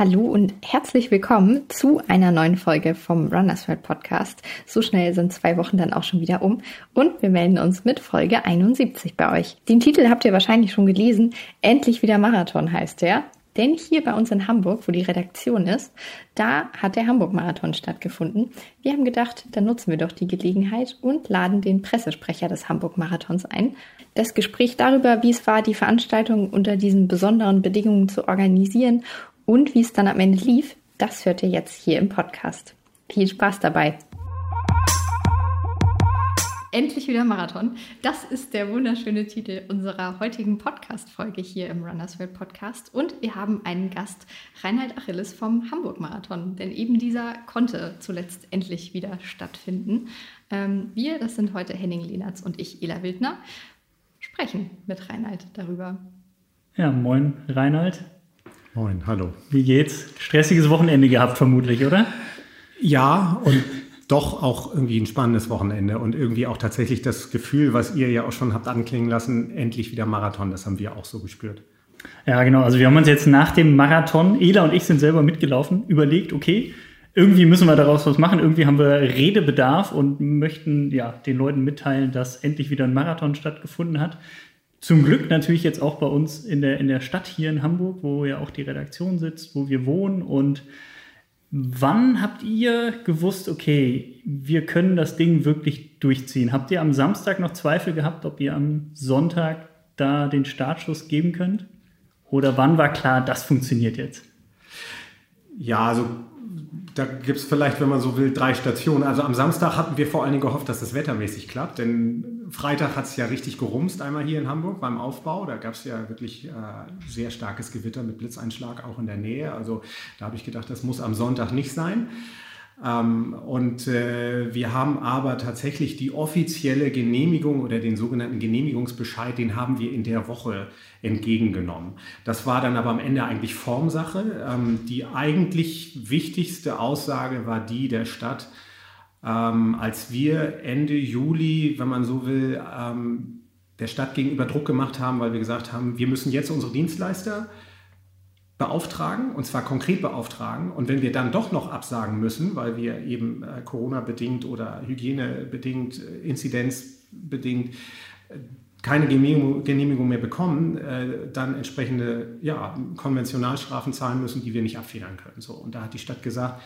Hallo und herzlich willkommen zu einer neuen Folge vom Runners World Podcast. So schnell sind zwei Wochen dann auch schon wieder um und wir melden uns mit Folge 71 bei euch. Den Titel habt ihr wahrscheinlich schon gelesen. Endlich wieder Marathon heißt der. Denn hier bei uns in Hamburg, wo die Redaktion ist, da hat der Hamburg-Marathon stattgefunden. Wir haben gedacht, dann nutzen wir doch die Gelegenheit und laden den Pressesprecher des Hamburg-Marathons ein. Das Gespräch darüber, wie es war, die Veranstaltung unter diesen besonderen Bedingungen zu organisieren und wie es dann am Ende lief, das hört ihr jetzt hier im Podcast. Viel Spaß dabei! Endlich wieder Marathon. Das ist der wunderschöne Titel unserer heutigen Podcast-Folge hier im Runners World Podcast. Und wir haben einen Gast, Reinhard Achilles vom Hamburg-Marathon. Denn eben dieser konnte zuletzt endlich wieder stattfinden. Ähm, wir, das sind heute Henning Lehnertz und ich, Ela Wildner, sprechen mit Reinhard darüber. Ja, moin Reinhard. Moin, hallo. Wie geht's? Stressiges Wochenende gehabt vermutlich, oder? Ja, und doch auch irgendwie ein spannendes Wochenende und irgendwie auch tatsächlich das Gefühl, was ihr ja auch schon habt anklingen lassen, endlich wieder Marathon, das haben wir auch so gespürt. Ja, genau. Also wir haben uns jetzt nach dem Marathon, Ela und ich sind selber mitgelaufen, überlegt, okay, irgendwie müssen wir daraus was machen. Irgendwie haben wir Redebedarf und möchten ja den Leuten mitteilen, dass endlich wieder ein Marathon stattgefunden hat. Zum Glück natürlich jetzt auch bei uns in der, in der Stadt hier in Hamburg, wo ja auch die Redaktion sitzt, wo wir wohnen. Und wann habt ihr gewusst, okay, wir können das Ding wirklich durchziehen? Habt ihr am Samstag noch Zweifel gehabt, ob ihr am Sonntag da den Startschuss geben könnt? Oder wann war klar, das funktioniert jetzt? Ja, also da gibt es vielleicht, wenn man so will, drei Stationen. Also am Samstag hatten wir vor allen Dingen gehofft, dass das wettermäßig klappt, denn Freitag hat es ja richtig gerumst, einmal hier in Hamburg beim Aufbau. Da gab es ja wirklich äh, sehr starkes Gewitter mit Blitzeinschlag auch in der Nähe. Also da habe ich gedacht, das muss am Sonntag nicht sein. Ähm, und äh, wir haben aber tatsächlich die offizielle Genehmigung oder den sogenannten Genehmigungsbescheid, den haben wir in der Woche entgegengenommen. Das war dann aber am Ende eigentlich Formsache. Ähm, die eigentlich wichtigste Aussage war die der Stadt, ähm, als wir Ende Juli, wenn man so will, der Stadt gegenüber Druck gemacht haben, weil wir gesagt haben, wir müssen jetzt unsere Dienstleister beauftragen, und zwar konkret beauftragen. Und wenn wir dann doch noch absagen müssen, weil wir eben äh, Corona-bedingt oder Hygienebedingt, äh, Inzidenzbedingt äh, keine Genehmigung, mehr bekommen, äh, dann entsprechende ja, Konventionalstrafen zahlen müssen, die wir nicht abfedern können. So, und da hat die Stadt gesagt,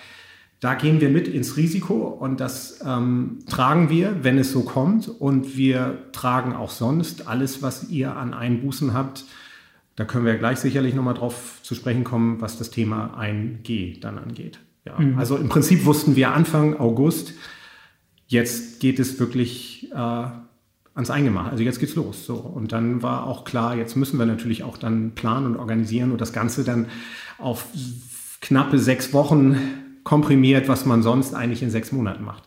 da gehen wir mit ins Risiko und das ähm, tragen wir, wenn es so kommt. Und wir tragen auch sonst alles, was ihr an Einbußen habt, da können wir gleich sicherlich nochmal drauf zu sprechen kommen, was das Thema 1G dann angeht. Ja, mhm. Also im Prinzip wussten wir Anfang August, jetzt geht es wirklich äh, ans Eingemachte. Also jetzt geht's los. So. Und dann war auch klar, jetzt müssen wir natürlich auch dann planen und organisieren und das Ganze dann auf knappe sechs Wochen komprimiert, was man sonst eigentlich in sechs Monaten macht.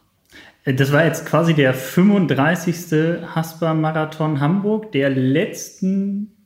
Das war jetzt quasi der 35. Haspa-Marathon Hamburg, der letzten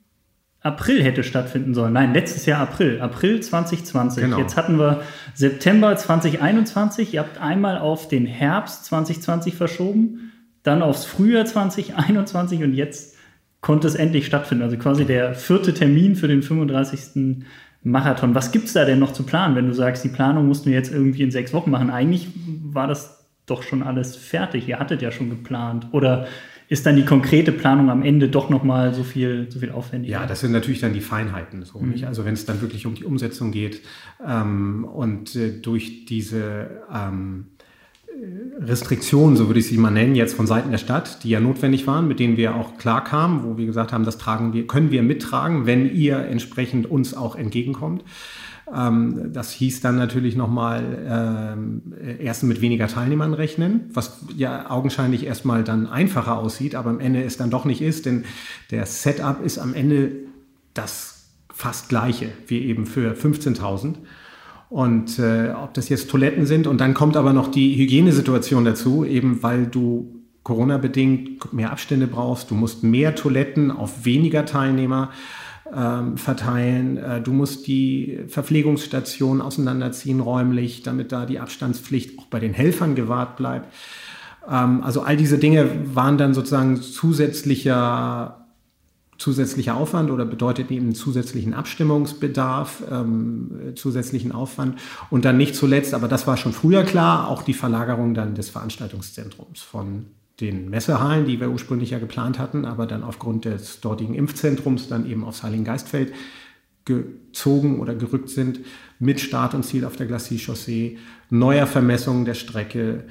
April hätte stattfinden sollen. Nein, letztes Jahr April, April 2020. Genau. Jetzt hatten wir September 2021. Ihr habt einmal auf den Herbst 2020 verschoben, dann aufs Frühjahr 2021 und jetzt konnte es endlich stattfinden. Also quasi der vierte Termin für den 35. Marathon. Was gibt es da denn noch zu planen, wenn du sagst, die Planung mussten wir jetzt irgendwie in sechs Wochen machen? Eigentlich war das doch schon alles fertig. Ihr hattet ja schon geplant. Oder ist dann die konkrete Planung am Ende doch nochmal so viel, so viel aufwendiger. Ja, das sind natürlich dann die Feinheiten. So, mhm. Also wenn es dann wirklich um die Umsetzung geht ähm, und äh, durch diese ähm, Restriktionen, so würde ich sie mal nennen, jetzt von Seiten der Stadt, die ja notwendig waren, mit denen wir auch klar kamen, wo wir gesagt haben, das tragen wir, können wir mittragen, wenn ihr entsprechend uns auch entgegenkommt. Ähm, das hieß dann natürlich nochmal ähm, erst mit weniger Teilnehmern rechnen, was ja augenscheinlich erstmal dann einfacher aussieht, aber am Ende es dann doch nicht ist, denn der Setup ist am Ende das fast gleiche wie eben für 15.000. Und äh, ob das jetzt Toiletten sind und dann kommt aber noch die Hygienesituation dazu, eben weil du Corona-bedingt mehr Abstände brauchst, du musst mehr Toiletten auf weniger Teilnehmer ähm, verteilen. Äh, du musst die Verpflegungsstation auseinanderziehen räumlich, damit da die Abstandspflicht auch bei den Helfern gewahrt bleibt. Ähm, also all diese Dinge waren dann sozusagen zusätzlicher zusätzlicher Aufwand oder bedeutet eben zusätzlichen Abstimmungsbedarf, ähm, zusätzlichen Aufwand. Und dann nicht zuletzt, aber das war schon früher klar, auch die Verlagerung dann des Veranstaltungszentrums von den Messehallen, die wir ursprünglich ja geplant hatten, aber dann aufgrund des dortigen Impfzentrums dann eben aufs Heiligengeistfeld gezogen oder gerückt sind, mit Start und Ziel auf der Glacis-Chaussee, neuer Vermessung der Strecke.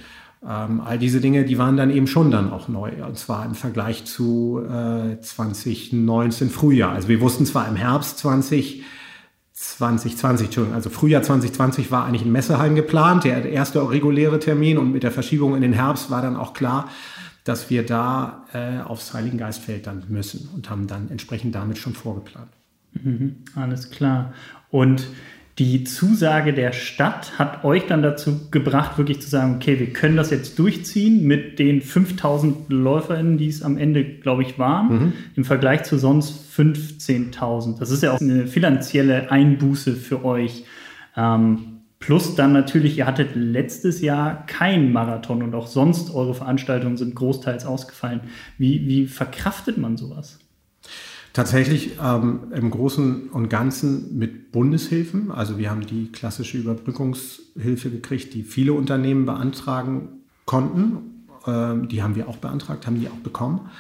Ähm, all diese Dinge, die waren dann eben schon dann auch neu, und zwar im Vergleich zu äh, 2019 Frühjahr. Also wir wussten zwar im Herbst 20, 2020, Entschuldigung, also Frühjahr 2020 war eigentlich in Messehallen geplant, der erste reguläre Termin und mit der Verschiebung in den Herbst war dann auch klar, dass wir da äh, aufs Heiligengeistfeld dann müssen und haben dann entsprechend damit schon vorgeplant. Mhm, alles klar. Und die Zusage der Stadt hat euch dann dazu gebracht, wirklich zu sagen, okay, wir können das jetzt durchziehen mit den 5000 LäuferInnen, die es am Ende, glaube ich, waren, mhm. im Vergleich zu sonst 15.000. Das ist ja auch eine finanzielle Einbuße für euch. Ähm, Plus dann natürlich, ihr hattet letztes Jahr keinen Marathon und auch sonst eure Veranstaltungen sind großteils ausgefallen. Wie, wie verkraftet man sowas? Tatsächlich ähm, im Großen und Ganzen mit Bundeshilfen. Also wir haben die klassische Überbrückungshilfe gekriegt, die viele Unternehmen beantragen konnten. Ähm, die haben wir auch beantragt, haben die auch bekommen.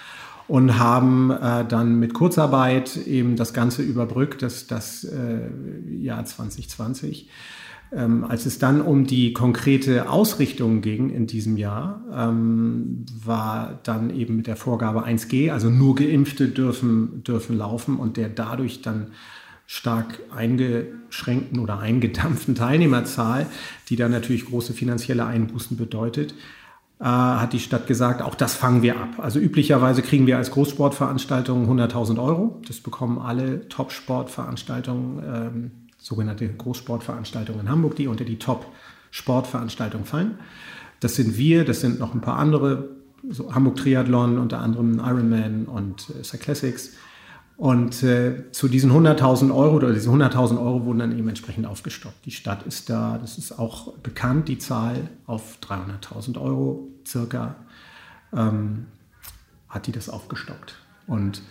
Und haben äh, dann mit Kurzarbeit eben das Ganze überbrückt, das, das äh, Jahr 2020. Ähm, als es dann um die konkrete Ausrichtung ging in diesem Jahr, ähm, war dann eben mit der Vorgabe 1G, also nur Geimpfte dürfen, dürfen laufen und der dadurch dann stark eingeschränkten oder eingedampften Teilnehmerzahl, die dann natürlich große finanzielle Einbußen bedeutet, äh, hat die Stadt gesagt, auch das fangen wir ab. Also üblicherweise kriegen wir als Großsportveranstaltung 100.000 Euro. Das bekommen alle Top-Sportveranstaltungen ähm, sogenannte Großsportveranstaltungen in Hamburg, die unter die Top-Sportveranstaltungen fallen. Das sind wir, das sind noch ein paar andere, so Hamburg Triathlon, unter anderem Ironman und äh, Cyclassics. Und äh, zu diesen 100.000 Euro oder diese 100.000 Euro wurden dann eben entsprechend aufgestockt. Die Stadt ist da, das ist auch bekannt, die Zahl auf 300.000 Euro circa ähm, hat die das aufgestockt. Und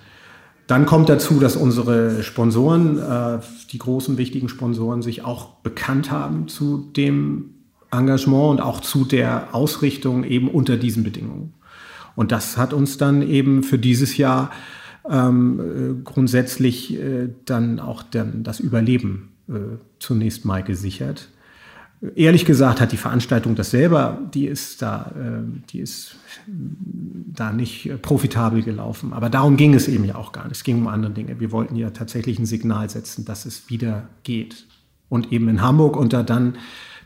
dann kommt dazu, dass unsere Sponsoren, äh, die großen wichtigen Sponsoren, sich auch bekannt haben zu dem Engagement und auch zu der Ausrichtung eben unter diesen Bedingungen. Und das hat uns dann eben für dieses Jahr ähm, äh, grundsätzlich äh, dann auch dann das Überleben äh, zunächst mal gesichert. Ehrlich gesagt hat die Veranstaltung das selber, die ist da, äh, die ist da nicht profitabel gelaufen. Aber darum ging es eben ja auch gar nicht. Es ging um andere Dinge. Wir wollten ja tatsächlich ein Signal setzen, dass es wieder geht. Und eben in Hamburg unter dann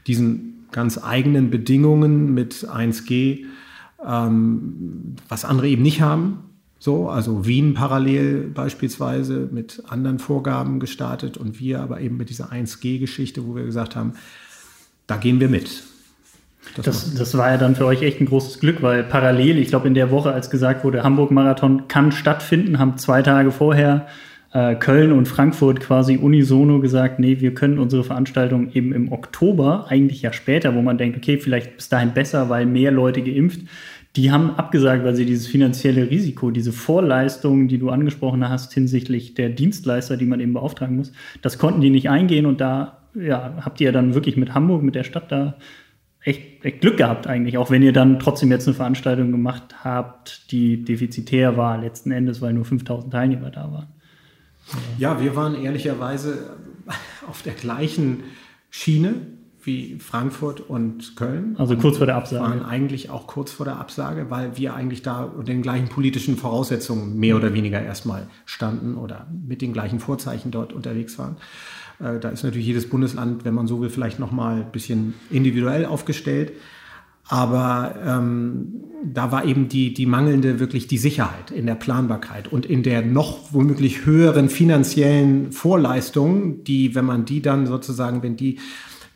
diesen ganz eigenen Bedingungen mit 1G, ähm, was andere eben nicht haben. So, also Wien parallel beispielsweise mit anderen Vorgaben gestartet und wir aber eben mit dieser 1G-Geschichte, wo wir gesagt haben, da gehen wir mit. Das, das, das, war ja dann für euch echt ein großes Glück, weil parallel, ich glaube in der Woche, als gesagt wurde, Hamburg-Marathon kann stattfinden, haben zwei Tage vorher äh, Köln und Frankfurt quasi unisono gesagt, nee, wir können unsere Veranstaltung eben im Oktober, eigentlich ja später, wo man denkt, okay, vielleicht bis dahin besser, weil mehr Leute geimpft, die haben abgesagt, weil sie dieses finanzielle Risiko, diese Vorleistungen, die du angesprochen hast hinsichtlich der Dienstleister, die man eben beauftragen muss, das konnten die nicht eingehen und da ja, habt ihr dann wirklich mit Hamburg, mit der Stadt da echt, echt Glück gehabt eigentlich, auch wenn ihr dann trotzdem jetzt eine Veranstaltung gemacht habt, die defizitär war letzten Endes, weil nur 5000 Teilnehmer da waren. Ja, wir waren ehrlicherweise auf der gleichen Schiene wie Frankfurt und Köln. Also kurz vor der Absage. waren eigentlich auch kurz vor der Absage, weil wir eigentlich da unter den gleichen politischen Voraussetzungen mehr oder weniger erstmal standen oder mit den gleichen Vorzeichen dort unterwegs waren. Äh, da ist natürlich jedes Bundesland, wenn man so will, vielleicht noch mal ein bisschen individuell aufgestellt. Aber ähm, da war eben die, die mangelnde wirklich die Sicherheit in der Planbarkeit und in der noch womöglich höheren finanziellen Vorleistung, die, wenn man die dann sozusagen, wenn die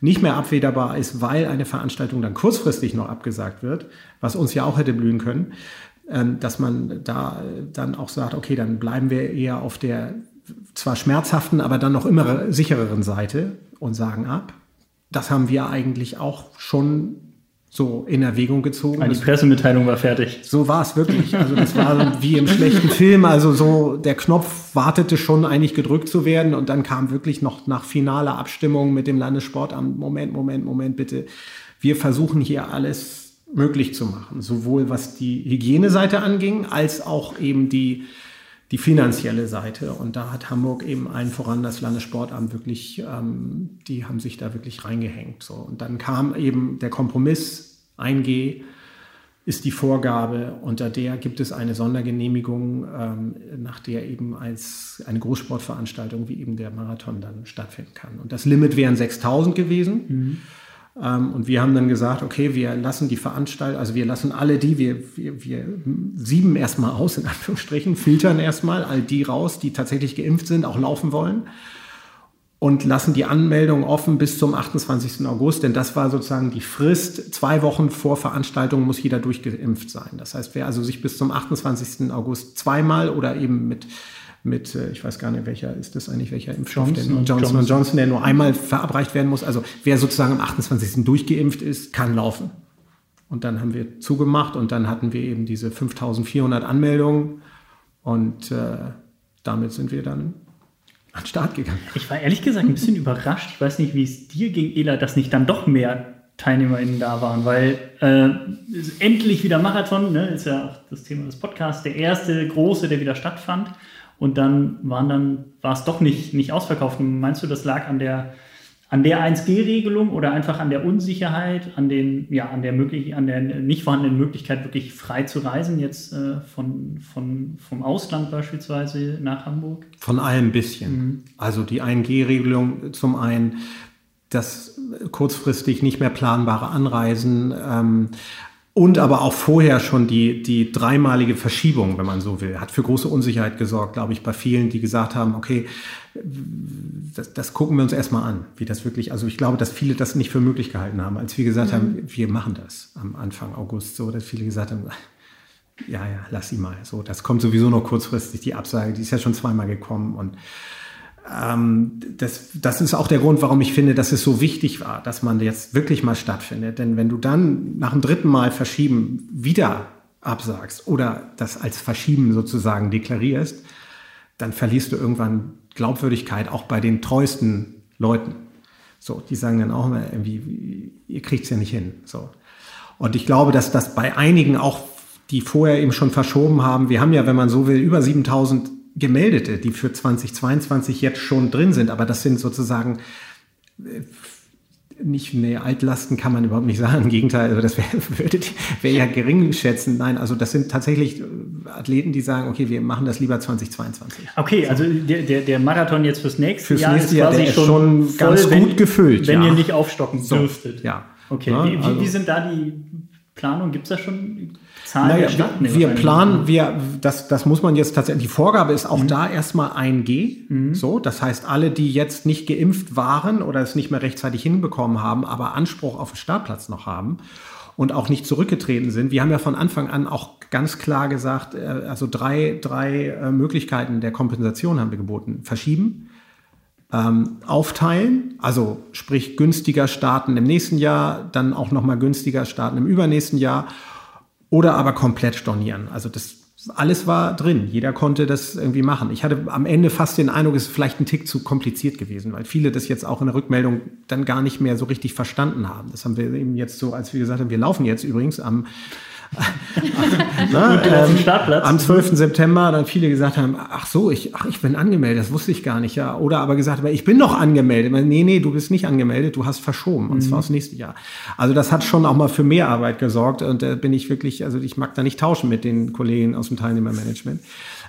nicht mehr abfederbar ist, weil eine Veranstaltung dann kurzfristig noch abgesagt wird, was uns ja auch hätte blühen können, ähm, dass man da dann auch sagt, okay, dann bleiben wir eher auf der zwar schmerzhaften, aber dann noch immer sichereren Seite und sagen ab. Das haben wir eigentlich auch schon so in Erwägung gezogen. Ah, die Pressemitteilung war fertig. So war es wirklich. Also das war wie im schlechten Film. Also so der Knopf wartete schon eigentlich gedrückt zu werden und dann kam wirklich noch nach finaler Abstimmung mit dem Landessportamt, Moment, Moment, Moment, bitte. Wir versuchen hier alles möglich zu machen. Sowohl was die Hygieneseite anging, als auch eben die die finanzielle Seite. Und da hat Hamburg eben allen voran das Landessportamt wirklich, ähm, die haben sich da wirklich reingehängt. So. Und dann kam eben der Kompromiss, 1G ist die Vorgabe, unter der gibt es eine Sondergenehmigung, ähm, nach der eben als eine Großsportveranstaltung wie eben der Marathon dann stattfinden kann. Und das Limit wären 6000 gewesen. Mhm. Ähm, und wir haben dann gesagt, okay, wir lassen die Veranstaltung, also wir lassen alle die, wir, wir, wir sieben erstmal aus, in Anführungsstrichen, filtern erstmal all die raus, die tatsächlich geimpft sind, auch laufen wollen. Und lassen die Anmeldung offen bis zum 28. August, denn das war sozusagen die Frist. Zwei Wochen vor Veranstaltung muss jeder durchgeimpft sein. Das heißt, wer also sich bis zum 28. August zweimal oder eben mit mit, äh, ich weiß gar nicht, welcher ist das eigentlich, welcher Impfstoff Johnson, denn? Johnson, Johnson Johnson, der nur einmal verabreicht werden muss. Also wer sozusagen am 28. durchgeimpft ist, kann laufen. Und dann haben wir zugemacht und dann hatten wir eben diese 5400 Anmeldungen und äh, damit sind wir dann an den Start gegangen. Ich war ehrlich gesagt ein bisschen überrascht. Ich weiß nicht, wie es dir ging, Ela, dass nicht dann doch mehr TeilnehmerInnen da waren, weil äh, endlich wieder Marathon, ne, ist ja auch das Thema des Podcasts, der erste große, der wieder stattfand. Und dann waren dann, war es doch nicht, nicht ausverkauft. Meinst du, das lag an der, an der 1G-Regelung oder einfach an der Unsicherheit, an den, ja, an der möglich, an der nicht vorhandenen Möglichkeit, wirklich frei zu reisen, jetzt äh, von, von, vom Ausland beispielsweise nach Hamburg? Von allem ein bisschen. Mhm. Also die 1G-Regelung zum einen, das kurzfristig nicht mehr planbare Anreisen, ähm, und aber auch vorher schon die, die dreimalige Verschiebung, wenn man so will, hat für große Unsicherheit gesorgt, glaube ich, bei vielen, die gesagt haben, okay, das, das gucken wir uns erstmal an, wie das wirklich, also ich glaube, dass viele das nicht für möglich gehalten haben, als wir gesagt mhm. haben, wir machen das am Anfang August, so, dass viele gesagt haben, ja, ja, lass sie mal, so, das kommt sowieso noch kurzfristig, die Absage, die ist ja schon zweimal gekommen und ähm, das, das ist auch der Grund, warum ich finde, dass es so wichtig war, dass man jetzt wirklich mal stattfindet. Denn wenn du dann nach dem dritten Mal verschieben wieder absagst oder das als Verschieben sozusagen deklarierst, dann verlierst du irgendwann Glaubwürdigkeit auch bei den treuesten Leuten. So, die sagen dann auch immer irgendwie, ihr kriegt es ja nicht hin. So. Und ich glaube, dass das bei einigen auch, die vorher eben schon verschoben haben, wir haben ja, wenn man so will, über 7000 Gemeldete, die für 2022 jetzt schon drin sind, aber das sind sozusagen äh, nicht, nee, Altlasten kann man überhaupt nicht sagen. Im Gegenteil, also das wäre wär ja gering schätzen. Nein, also das sind tatsächlich äh, Athleten, die sagen, okay, wir machen das lieber 2022. Okay, also der, der, der Marathon jetzt fürs nächste fürs Jahr nächste ist quasi Jahr, schon, schon voll, ganz gut gefüllt. Wenn ja. ihr nicht aufstocken so, dürftet. Ja. Okay, ja, wie, wie, also, wie sind da die Planungen? Gibt es da schon Zahlen naja, der Stadt? Wir planen, wir, das, das muss man jetzt tatsächlich, die Vorgabe ist auch mhm. da erstmal 1G. Mhm. So, das heißt, alle, die jetzt nicht geimpft waren oder es nicht mehr rechtzeitig hinbekommen haben, aber Anspruch auf den Startplatz noch haben und auch nicht zurückgetreten sind. Wir haben ja von Anfang an auch ganz klar gesagt, äh, also drei, drei äh, Möglichkeiten der Kompensation haben wir geboten. Verschieben, ähm, aufteilen, also sprich günstiger starten im nächsten Jahr, dann auch nochmal günstiger starten im übernächsten Jahr oder aber komplett stornieren. Also das alles war drin. Jeder konnte das irgendwie machen. Ich hatte am Ende fast den Eindruck, es ist vielleicht ein Tick zu kompliziert gewesen, weil viele das jetzt auch in der Rückmeldung dann gar nicht mehr so richtig verstanden haben. Das haben wir eben jetzt so, als wir gesagt haben, wir laufen jetzt übrigens am Na, ähm. Am 12. September dann viele gesagt haben, ach so, ich, ach, ich bin angemeldet, das wusste ich gar nicht, ja. Oder aber gesagt, aber ich bin noch angemeldet. Nee, nee, du bist nicht angemeldet, du hast verschoben, und mhm. zwar aufs nächste Jahr. Also das hat schon auch mal für mehr Arbeit gesorgt und da bin ich wirklich, also ich mag da nicht tauschen mit den Kollegen aus dem Teilnehmermanagement.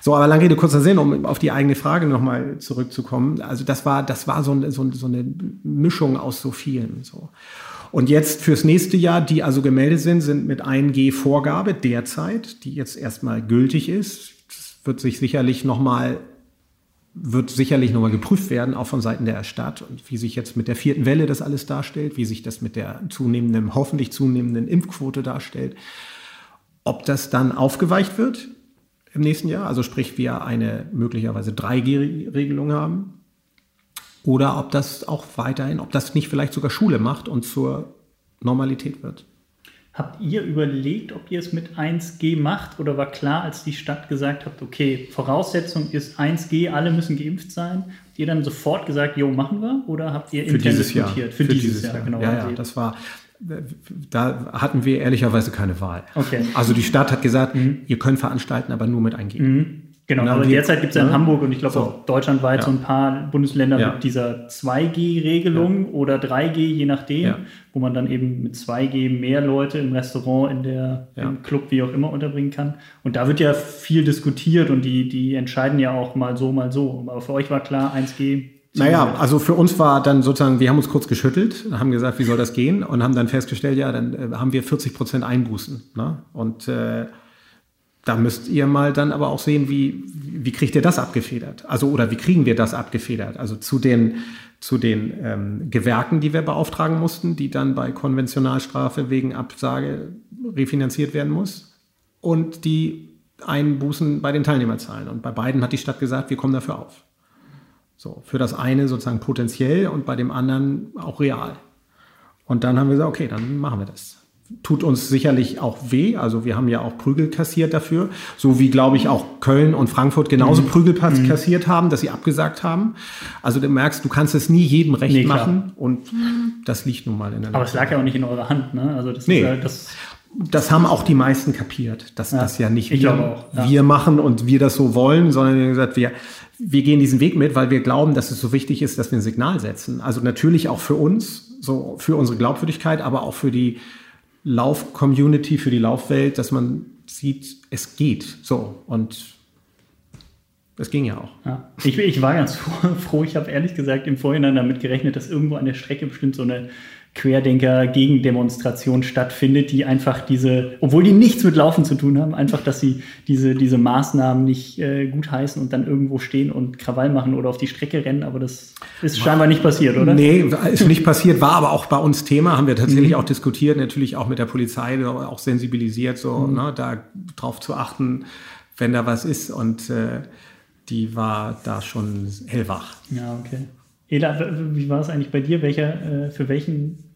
So, aber lange Rede, kurzer Sinn, um auf die eigene Frage nochmal zurückzukommen. Also das war, das war so, so, so eine Mischung aus so vielen, so. Und jetzt fürs nächste Jahr, die also gemeldet sind, sind mit 1G-Vorgabe derzeit, die jetzt erstmal gültig ist. Das wird sich sicherlich nochmal wird sicherlich nochmal geprüft werden, auch von Seiten der Stadt und wie sich jetzt mit der vierten Welle das alles darstellt, wie sich das mit der zunehmenden, hoffentlich zunehmenden Impfquote darstellt. Ob das dann aufgeweicht wird im nächsten Jahr, also sprich wir eine möglicherweise 3G-Regelung haben, oder ob das auch weiterhin, ob das nicht vielleicht sogar Schule macht und zur Normalität wird. Habt ihr überlegt, ob ihr es mit 1G macht oder war klar, als die Stadt gesagt hat, okay, Voraussetzung ist 1G, alle müssen geimpft sein? Habt ihr dann sofort gesagt, jo, machen wir? Oder habt ihr Für dieses Jahr. Für, Für dieses, dieses Jahr, Jahr, genau. Ja, ja, das war, da hatten wir ehrlicherweise keine Wahl. Okay. Also die Stadt hat gesagt, mhm. ihr könnt veranstalten, aber nur mit 1G. Mhm. Genau, aber derzeit gibt es ja in Hamburg und ich glaube so. auch deutschlandweit ja. so ein paar Bundesländer ja. mit dieser 2G-Regelung ja. oder 3G, je nachdem, wo man dann eben mit 2G mehr Leute im Restaurant, in der, im Club, wie auch immer unterbringen kann. Und da wird ja viel diskutiert und die, die entscheiden ja auch mal so, mal so. Aber für euch war klar, 1G naja, also für uns war dann sozusagen, wir haben uns kurz geschüttelt, haben gesagt, wie soll das gehen und haben dann festgestellt, ja, dann äh, haben wir 40 Prozent Einbußen. Ne? Und äh, da müsst ihr mal dann aber auch sehen, wie, wie kriegt ihr das abgefedert? Also, oder wie kriegen wir das abgefedert? Also zu den, zu den ähm, Gewerken, die wir beauftragen mussten, die dann bei Konventionalstrafe wegen Absage refinanziert werden muss und die Einbußen bei den Teilnehmerzahlen. Und bei beiden hat die Stadt gesagt, wir kommen dafür auf. So, für das eine sozusagen potenziell und bei dem anderen auch real. Und dann haben wir gesagt, okay, dann machen wir das tut uns sicherlich auch weh. Also wir haben ja auch Prügel kassiert dafür, so wie glaube ich auch Köln und Frankfurt genauso mhm. Prügel mhm. kassiert haben, dass sie abgesagt haben. Also du merkst, du kannst es nie jedem recht nee, machen und das liegt nun mal in der Aber es lag ja auch nicht in eurer Hand, ne? Also das nee. Ist, das das haben auch die meisten kapiert, dass ja, das ja nicht wir, auch, ja. wir machen und wir das so wollen, sondern gesagt, wir, wir gehen diesen Weg mit, weil wir glauben, dass es so wichtig ist, dass wir ein Signal setzen. Also natürlich auch für uns, so für unsere Glaubwürdigkeit, aber auch für die Lauf-Community, für die Laufwelt, dass man sieht, es geht. So und es ging ja auch. Ja. Ich, ich war ganz froh. Ich habe ehrlich gesagt im Vorhinein damit gerechnet, dass irgendwo an der Strecke bestimmt so eine Querdenker-Gegendemonstration stattfindet, die einfach diese, obwohl die nichts mit Laufen zu tun haben, einfach, dass sie diese, diese Maßnahmen nicht äh, gutheißen und dann irgendwo stehen und Krawall machen oder auf die Strecke rennen, aber das ist scheinbar nicht passiert, oder? Nee, ist nicht passiert, war aber auch bei uns Thema, haben wir tatsächlich mhm. auch diskutiert, natürlich auch mit der Polizei, auch sensibilisiert, so mhm. ne, da drauf zu achten, wenn da was ist und äh, die war da schon hellwach. Ja, okay. Ela, wie war es eigentlich bei dir? Welcher, äh, für welchen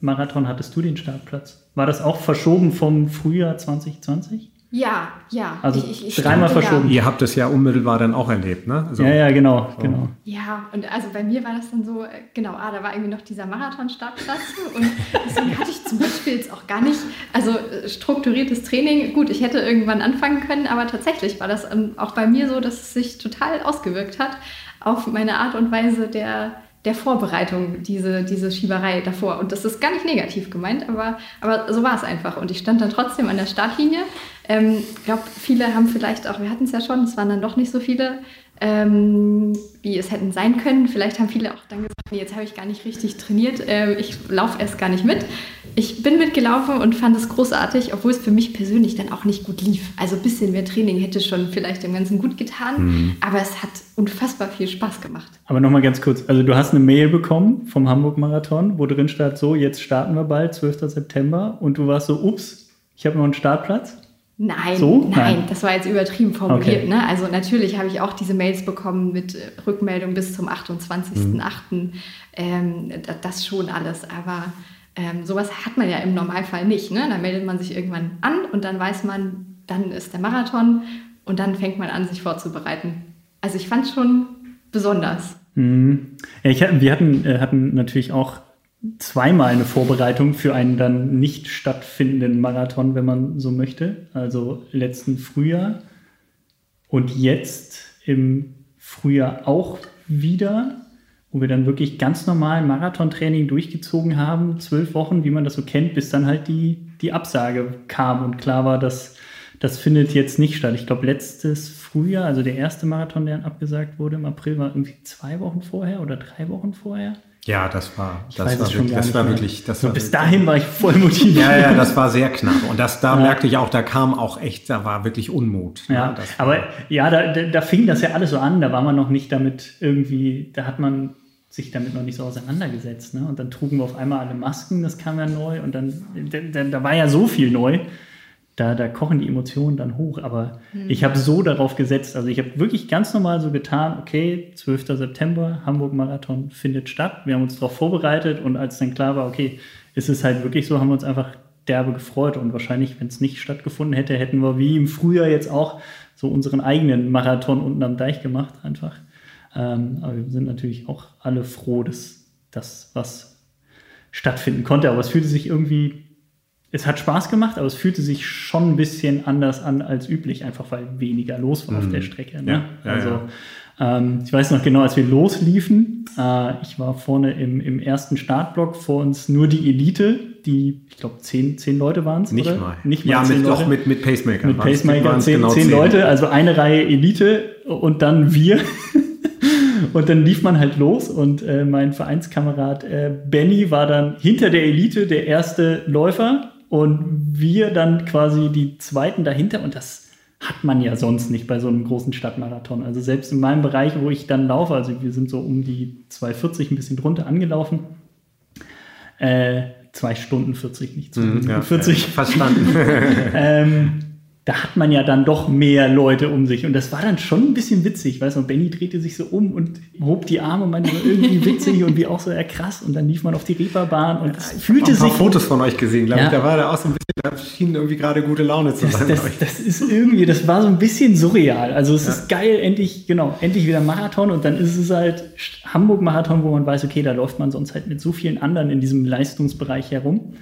Marathon hattest du den Startplatz? War das auch verschoben vom Frühjahr 2020? Ja, ja. Also ich, ich dreimal verschoben. Ihr habt es ja unmittelbar dann auch erlebt, ne? Also, ja, ja, genau, so. genau. Ja, und also bei mir war das dann so, äh, genau, ah, da war irgendwie noch dieser Marathon-Startplatz und deswegen hatte ich zum Beispiel jetzt auch gar nicht, also äh, strukturiertes Training, gut, ich hätte irgendwann anfangen können, aber tatsächlich war das ähm, auch bei mir so, dass es sich total ausgewirkt hat auf meine Art und Weise der, der Vorbereitung, diese, diese Schieberei davor. Und das ist gar nicht negativ gemeint, aber, aber so war es einfach. Und ich stand dann trotzdem an der Startlinie. Ich ähm, glaube, viele haben vielleicht auch, wir hatten es ja schon, es waren dann doch nicht so viele, ähm, wie es hätten sein können. Vielleicht haben viele auch dann gesagt, nee, jetzt habe ich gar nicht richtig trainiert, äh, ich laufe erst gar nicht mit. Ich bin mitgelaufen und fand es großartig, obwohl es für mich persönlich dann auch nicht gut lief. Also ein bisschen mehr Training hätte schon vielleicht dem Ganzen gut getan, mhm. aber es hat unfassbar viel Spaß gemacht. Aber nochmal ganz kurz, also du hast eine Mail bekommen vom Hamburg-Marathon, wo drin steht, so, jetzt starten wir bald, 12. September und du warst so, ups, ich habe noch einen Startplatz. Nein, so? nein, nein, das war jetzt übertrieben formuliert. Okay. Ne? Also natürlich habe ich auch diese Mails bekommen mit äh, Rückmeldung bis zum 28.08. Mhm. Ähm, das schon alles, aber ähm, sowas hat man ja im Normalfall nicht. Ne? Da meldet man sich irgendwann an und dann weiß man, dann ist der Marathon und dann fängt man an, sich vorzubereiten. Also ich fand es schon besonders. Mhm. Ich, wir hatten, äh, hatten natürlich auch zweimal eine Vorbereitung für einen dann nicht stattfindenden Marathon, wenn man so möchte. Also letzten Frühjahr und jetzt im Frühjahr auch wieder, wo wir dann wirklich ganz normal Marathontraining durchgezogen haben, zwölf Wochen, wie man das so kennt, bis dann halt die, die Absage kam und klar war, dass das findet jetzt nicht statt. Ich glaube, letztes Frühjahr, also der erste Marathon, der dann abgesagt wurde im April, war irgendwie zwei Wochen vorher oder drei Wochen vorher. Ja, das war, das war, wirklich, das war wirklich, das war bis dahin war ich voll motiviert. Ja, ja, das war sehr knapp. Und das, da ja. merkte ich auch, da kam auch echt, da war wirklich Unmut. Ne? Ja, aber ja, da, da, da fing das ja alles so an. Da war man noch nicht damit irgendwie, da hat man sich damit noch nicht so auseinandergesetzt. Ne? Und dann trugen wir auf einmal alle Masken, das kam ja neu. Und dann, da, da war ja so viel neu da, da kochen die Emotionen dann hoch. Aber mhm. ich habe so darauf gesetzt. Also ich habe wirklich ganz normal so getan, okay, 12. September, Hamburg-Marathon findet statt. Wir haben uns darauf vorbereitet und als dann klar war, okay, ist es halt wirklich so, haben wir uns einfach derbe gefreut. Und wahrscheinlich, wenn es nicht stattgefunden hätte, hätten wir wie im Frühjahr jetzt auch so unseren eigenen Marathon unten am Deich gemacht, einfach. Ähm, aber wir sind natürlich auch alle froh, dass das was stattfinden konnte. Aber es fühlte sich irgendwie, es hat Spaß gemacht, aber es fühlte sich schon ein bisschen anders an als üblich, einfach weil weniger los war mhm. auf der Strecke. Ne? Ja, ja, also ja. Ähm, ich weiß noch genau, als wir losliefen, äh, ich war vorne im, im ersten Startblock, vor uns nur die Elite, die, ich glaube, zehn, zehn Leute waren es. Nicht oder? mal. Nicht mal ja, mit, doch mit, mit Pacemaker. Mit Pacemaker, zehn, genau zehn, zehn Leute, also eine Reihe Elite und dann wir. und dann lief man halt los und äh, mein Vereinskamerad äh, Benny war dann hinter der Elite der erste Läufer und wir dann quasi die zweiten dahinter und das hat man ja sonst nicht bei so einem großen Stadtmarathon. Also selbst in meinem Bereich, wo ich dann laufe, also wir sind so um die 240 ein bisschen drunter angelaufen. Äh, zwei Stunden 40, nicht 2 Minuten ja, 40. verstanden. ähm, da hat man ja dann doch mehr Leute um sich. Und das war dann schon ein bisschen witzig. Weißt du, Benny drehte sich so um und hob die Arme und meinte irgendwie witzig und wie auch so ja krass. Und dann lief man auf die Reeperbahn und es ich fühlte sich. Ich habe Fotos von euch gesehen, glaube ja. ich. Da war der auch so ein bisschen, da schien irgendwie gerade gute Laune zu sein. Das, das, ist irgendwie, das war so ein bisschen surreal. Also es ja. ist geil, endlich, genau, endlich wieder Marathon und dann ist es halt Hamburg-Marathon, wo man weiß, okay, da läuft man sonst halt mit so vielen anderen in diesem Leistungsbereich herum.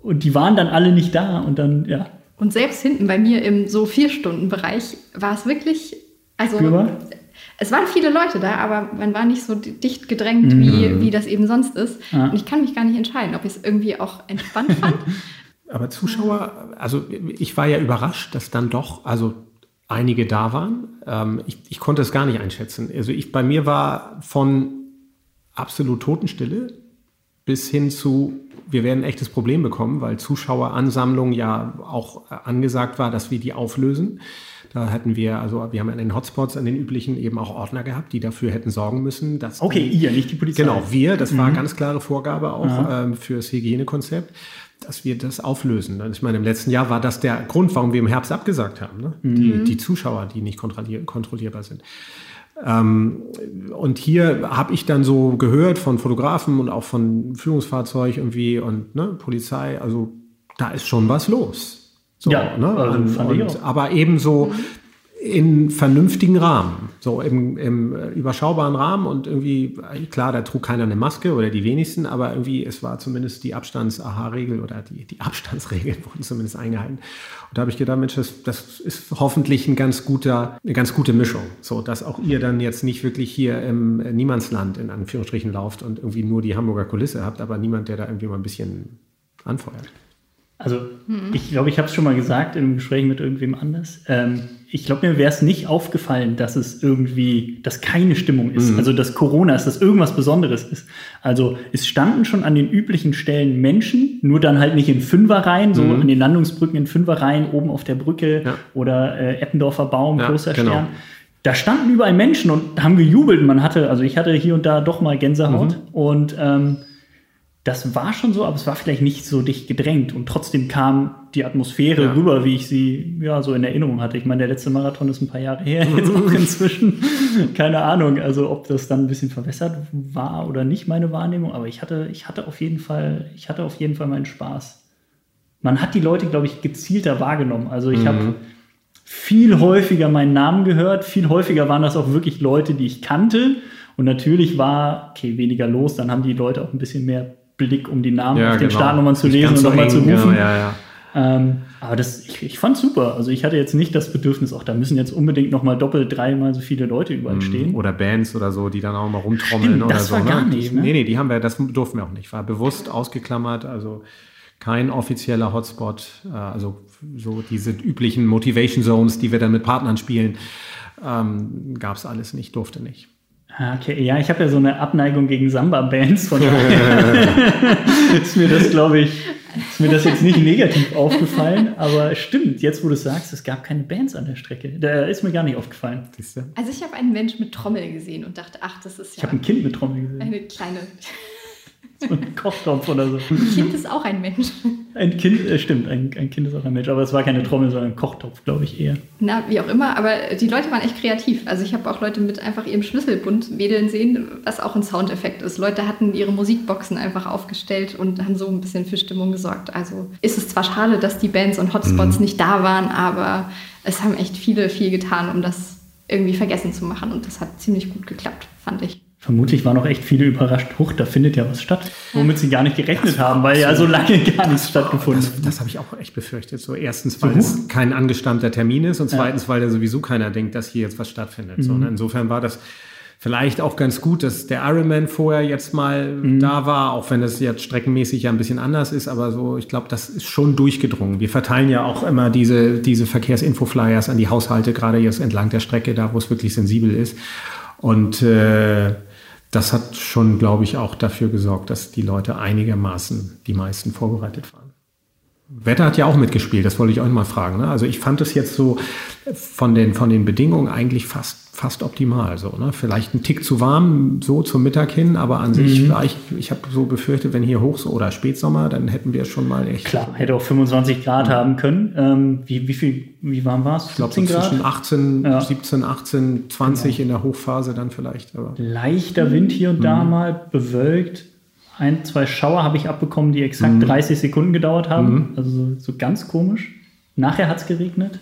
Und die waren dann alle nicht da und dann, ja, und selbst hinten bei mir im so Vier-Stunden-Bereich war es wirklich, also Spürbar? es waren viele Leute da, aber man war nicht so dicht gedrängt, mhm. wie, wie das eben sonst ist. Ja. Und ich kann mich gar nicht entscheiden, ob ich es irgendwie auch entspannt fand. aber Zuschauer, also ich war ja überrascht, dass dann doch, also einige da waren. Ähm, ich, ich konnte es gar nicht einschätzen. Also ich, bei mir war von absolut Totenstille bis hin zu, wir werden ein echtes Problem bekommen, weil Zuschaueransammlung ja auch angesagt war, dass wir die auflösen. Da hatten wir, also wir haben an den Hotspots, an den üblichen eben auch Ordner gehabt, die dafür hätten sorgen müssen, dass. Okay, die, ihr, nicht die Polizei. Genau, wir, das mhm. war ganz klare Vorgabe auch ähm, das Hygienekonzept, dass wir das auflösen. Ich meine, im letzten Jahr war das der Grund, warum wir im Herbst abgesagt haben. Ne? Mhm. Die, die Zuschauer, die nicht kontrollier kontrollierbar sind. Ähm, und hier habe ich dann so gehört von Fotografen und auch von Führungsfahrzeug irgendwie und ne, Polizei, also da ist schon was los. So, ja, ne? also und, und, aber ebenso mhm in vernünftigen Rahmen, so im, im überschaubaren Rahmen und irgendwie, klar, da trug keiner eine Maske oder die wenigsten, aber irgendwie, es war zumindest die Abstands-AHA-Regel oder die, die Abstandsregeln wurden zumindest eingehalten. Und da habe ich gedacht, Mensch, das, das ist hoffentlich ein ganz guter, eine ganz gute Mischung, so dass auch ihr dann jetzt nicht wirklich hier im Niemandsland in Anführungsstrichen lauft und irgendwie nur die Hamburger Kulisse habt, aber niemand, der da irgendwie mal ein bisschen anfeuert. Also mhm. ich glaube, ich habe es schon mal gesagt im Gespräch mit irgendwem anders. Ähm, ich glaube, mir wäre es nicht aufgefallen, dass es irgendwie, dass keine Stimmung ist. Mhm. Also dass Corona ist, dass irgendwas Besonderes ist. Also es standen schon an den üblichen Stellen Menschen, nur dann halt nicht in Fünferreihen, so mhm. an den Landungsbrücken in Fünferreihen, oben auf der Brücke ja. oder äh, Eppendorfer Baum, ja, großer genau. Stern. Da standen überall Menschen und haben gejubelt. Man hatte, also ich hatte hier und da doch mal Gänsehaut mhm. und ähm, das war schon so, aber es war vielleicht nicht so dicht gedrängt und trotzdem kam die Atmosphäre ja. rüber, wie ich sie ja so in Erinnerung hatte. Ich meine, der letzte Marathon ist ein paar Jahre her, jetzt auch inzwischen. Keine Ahnung, also ob das dann ein bisschen verwässert war oder nicht, meine Wahrnehmung, aber ich hatte, ich hatte auf jeden Fall, ich hatte auf jeden Fall meinen Spaß. Man hat die Leute, glaube ich, gezielter wahrgenommen. Also ich mhm. habe viel häufiger meinen Namen gehört, viel häufiger waren das auch wirklich Leute, die ich kannte. Und natürlich war, okay, weniger los, dann haben die Leute auch ein bisschen mehr Blick, um die Namen ja, auf den genau. Startnummern zu lesen und nochmal zu rufen. Genau, ja, ja. Ähm, aber das, ich, ich fand super. Also ich hatte jetzt nicht das Bedürfnis, auch da müssen jetzt unbedingt nochmal doppelt, dreimal so viele Leute überall mm, stehen. Oder Bands oder so, die dann auch mal rumtrommeln Stimmt, oder das so. War ne? gar nicht, ne? Nee, nee, die haben wir, das durften wir auch nicht. War bewusst ausgeklammert, also kein offizieller Hotspot, äh, also so diese üblichen Motivation Zones, die wir dann mit Partnern spielen, ähm, gab es alles nicht, durfte nicht. Ah, okay, ja, ich habe ja so eine Abneigung gegen Samba-Bands, von daher ist mir das, glaube ich, ist mir das jetzt nicht negativ aufgefallen, aber stimmt, jetzt wo du sagst, es gab keine Bands an der Strecke. Da ist mir gar nicht aufgefallen. Also ich habe einen Mensch mit Trommel gesehen und dachte, ach, das ist ja. Ich habe ein Kind mit Trommel gesehen. Eine kleine. so ein Kochtopf oder so. Ein Kind ist auch ein Mensch. Ein Kind, äh, stimmt, ein, ein, Kind ist auch ein Mensch, aber es war keine Trommel, sondern ein Kochtopf, glaube ich eher. Na, wie auch immer, aber die Leute waren echt kreativ. Also ich habe auch Leute mit einfach ihrem Schlüsselbund wedeln sehen, was auch ein Soundeffekt ist. Leute hatten ihre Musikboxen einfach aufgestellt und haben so ein bisschen für Stimmung gesorgt. Also ist es zwar schade, dass die Bands und Hotspots mhm. nicht da waren, aber es haben echt viele viel getan, um das irgendwie vergessen zu machen und das hat ziemlich gut geklappt, fand ich. Vermutlich waren auch echt viele überrascht, huch, da findet ja was statt, womit sie gar nicht gerechnet haben, weil ja so lange gar nichts stattgefunden hat. Das, das habe ich auch echt befürchtet. So erstens, weil so, es kein angestammter Termin ist und zweitens, ja. weil da sowieso keiner denkt, dass hier jetzt was stattfindet. Mhm. So, ne? Insofern war das vielleicht auch ganz gut, dass der Ironman vorher jetzt mal mhm. da war, auch wenn das jetzt streckenmäßig ja ein bisschen anders ist, aber so, ich glaube, das ist schon durchgedrungen. Wir verteilen ja auch immer diese, diese Verkehrsinfo-Flyers an die Haushalte, gerade jetzt entlang der Strecke, da wo es wirklich sensibel ist. Und äh, das hat schon, glaube ich, auch dafür gesorgt, dass die Leute einigermaßen, die meisten vorbereitet waren. Wetter hat ja auch mitgespielt, das wollte ich euch mal fragen. Ne? Also ich fand es jetzt so von den, von den Bedingungen eigentlich fast fast optimal. So, ne? Vielleicht ein Tick zu warm, so zum Mittag hin, aber an mhm. sich, ich, ich habe so befürchtet, wenn hier Hoch- oder Spätsommer, dann hätten wir schon mal echt. Klar, hätte auch 25 Grad ja. haben können. Ähm, wie, wie viel, wie warm war es? Ich glaube, so zwischen 18, ja. 17, 18, 20 genau. in der Hochphase dann vielleicht. Aber. Leichter Wind hier und mhm. da mal, bewölkt. Ein, zwei Schauer habe ich abbekommen, die exakt mhm. 30 Sekunden gedauert haben. Mhm. Also so, so ganz komisch. Nachher hat es geregnet.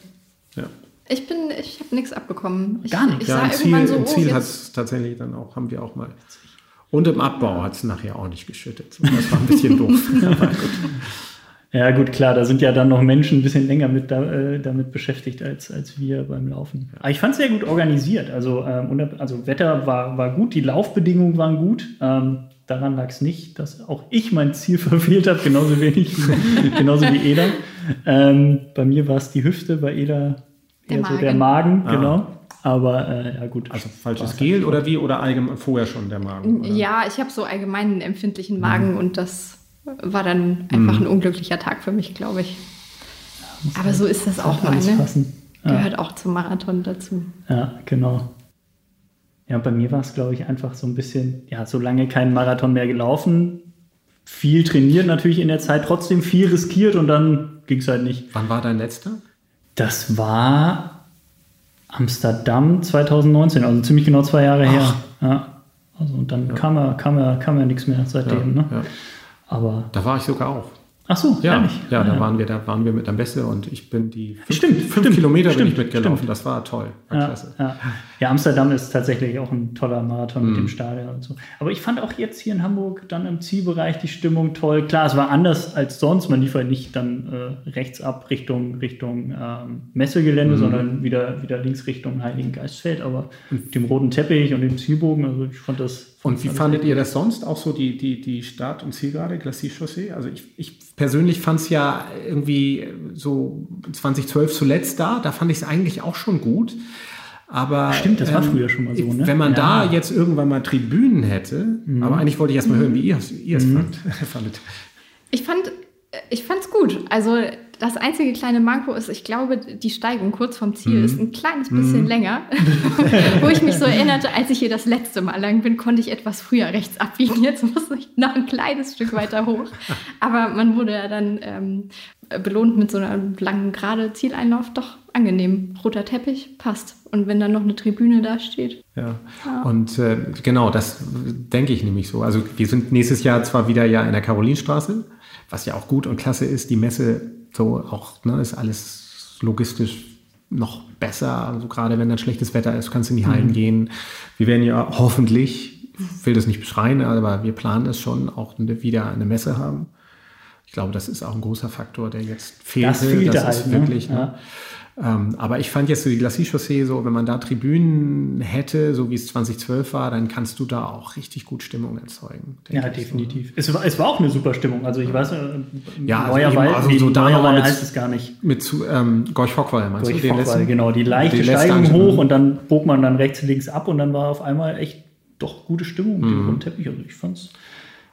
Ich bin, ich habe nichts abbekommen. Ich, Gar nicht. Ich ja, im Ziel, so, im Ziel oh, hat es tatsächlich dann auch, haben wir auch mal. Und im Abbau hat es nachher auch nicht geschüttet. Das war ein bisschen doof. Ja, gut, klar, da sind ja dann noch Menschen ein bisschen länger mit da, äh, damit beschäftigt als, als wir beim Laufen. Aber ich fand es sehr gut organisiert. Also, ähm, also Wetter war, war gut, die Laufbedingungen waren gut. Ähm, daran lag es nicht, dass auch ich mein Ziel verfehlt habe, genauso wenig, genauso wie Eda. Ähm, bei mir war es die Hüfte, bei Eda der Magen. So der Magen, ah. genau. Aber äh, ja gut. Also falsches Gel oder wie? Oder allgemein vorher schon der Magen? Oder? Ja, ich habe so allgemeinen empfindlichen Magen mhm. und das war dann einfach mhm. ein unglücklicher Tag für mich, glaube ich. Ja, Aber halt, so ist das auch mal. Ne? Ja. Gehört auch zum Marathon dazu. Ja, genau. Ja, bei mir war es, glaube ich, einfach so ein bisschen, ja, so lange keinen Marathon mehr gelaufen. Viel trainiert natürlich in der Zeit, trotzdem viel riskiert und dann ging es halt nicht. Wann war dein letzter? Das war Amsterdam 2019, also ziemlich genau zwei Jahre Ach. her. Ja. Also und dann ja. kam, er, kam, er, kam er nichts mehr seitdem. Ja, ne? Aber da war ich sogar auch. Ach so, ja, ehrlich? ja, da waren wir, da waren wir mit der Messe und ich bin die fünf, stimmt, fünf stimmt, Kilometer stimmt, bin ich mitgelaufen. Stimmt. Das war toll, war ja, klasse. Ja. ja. Amsterdam ist tatsächlich auch ein toller Marathon mhm. mit dem Stadion und so. Aber ich fand auch jetzt hier in Hamburg dann im Zielbereich die Stimmung toll. Klar, es war anders als sonst. Man lief halt nicht dann äh, rechts ab Richtung Richtung ähm, Messegelände, mhm. sondern wieder wieder links Richtung Heiligen Geistfeld. Aber mit dem roten Teppich und dem Zielbogen, also ich fand das und wie fandet ihr das sonst? Auch so die, die, die Start- und Zielgerade, Glacis-Chaussee? Also ich, ich persönlich fand es ja irgendwie so 2012 zuletzt da. Da fand ich es eigentlich auch schon gut. Aber Stimmt, das war ähm, früher schon mal so. Ne? Wenn man ja. da jetzt irgendwann mal Tribünen hätte, mhm. aber eigentlich wollte ich erst mal hören, wie ihr, ihr es mhm. fandet. Ich fand ich fand's gut. Also das einzige kleine Manko ist, ich glaube, die Steigung kurz vom Ziel mhm. ist ein kleines bisschen mhm. länger. Wo ich mich so erinnerte, als ich hier das letzte Mal lang bin, konnte ich etwas früher rechts abbiegen. Jetzt muss ich noch ein kleines Stück weiter hoch. Aber man wurde ja dann ähm, belohnt mit so einem langen, gerade Zieleinlauf. Doch angenehm. Roter Teppich passt. Und wenn dann noch eine Tribüne da steht. Ja, ja. und äh, genau, das denke ich nämlich so. Also wir sind nächstes Jahr zwar wieder ja in der Karolinstraße, was ja auch gut und klasse ist. Die Messe so auch, ne, ist alles logistisch noch besser. Also gerade wenn dann schlechtes Wetter ist, kannst du in die Hallen mhm. gehen. Wir werden ja hoffentlich, ich will das nicht beschreien, aber wir planen es schon, auch wieder eine Messe haben. Ich glaube, das ist auch ein großer Faktor, der jetzt fehlt. Das, fehlt das ist halt, ne? wirklich. Ne? Ja. Ähm, aber ich fand jetzt so die Glacis-Chaussee, so wenn man da Tribünen hätte, so wie es 2012 war, dann kannst du da auch richtig gut Stimmung erzeugen. Ja, definitiv. So. Es, war, es war auch eine super Stimmung. Also ich weiß, äh, ja, also Neuerwald, also so Neuerwald heißt es gar nicht. Mit zu, ähm, Gorch Fockwall meinst Gorch du? Fockwall, genau. Die leichte Steigung hoch und dann bog man dann rechts, links ab und dann war auf einmal echt doch gute Stimmung mit dem. Teppich. Also ich fand's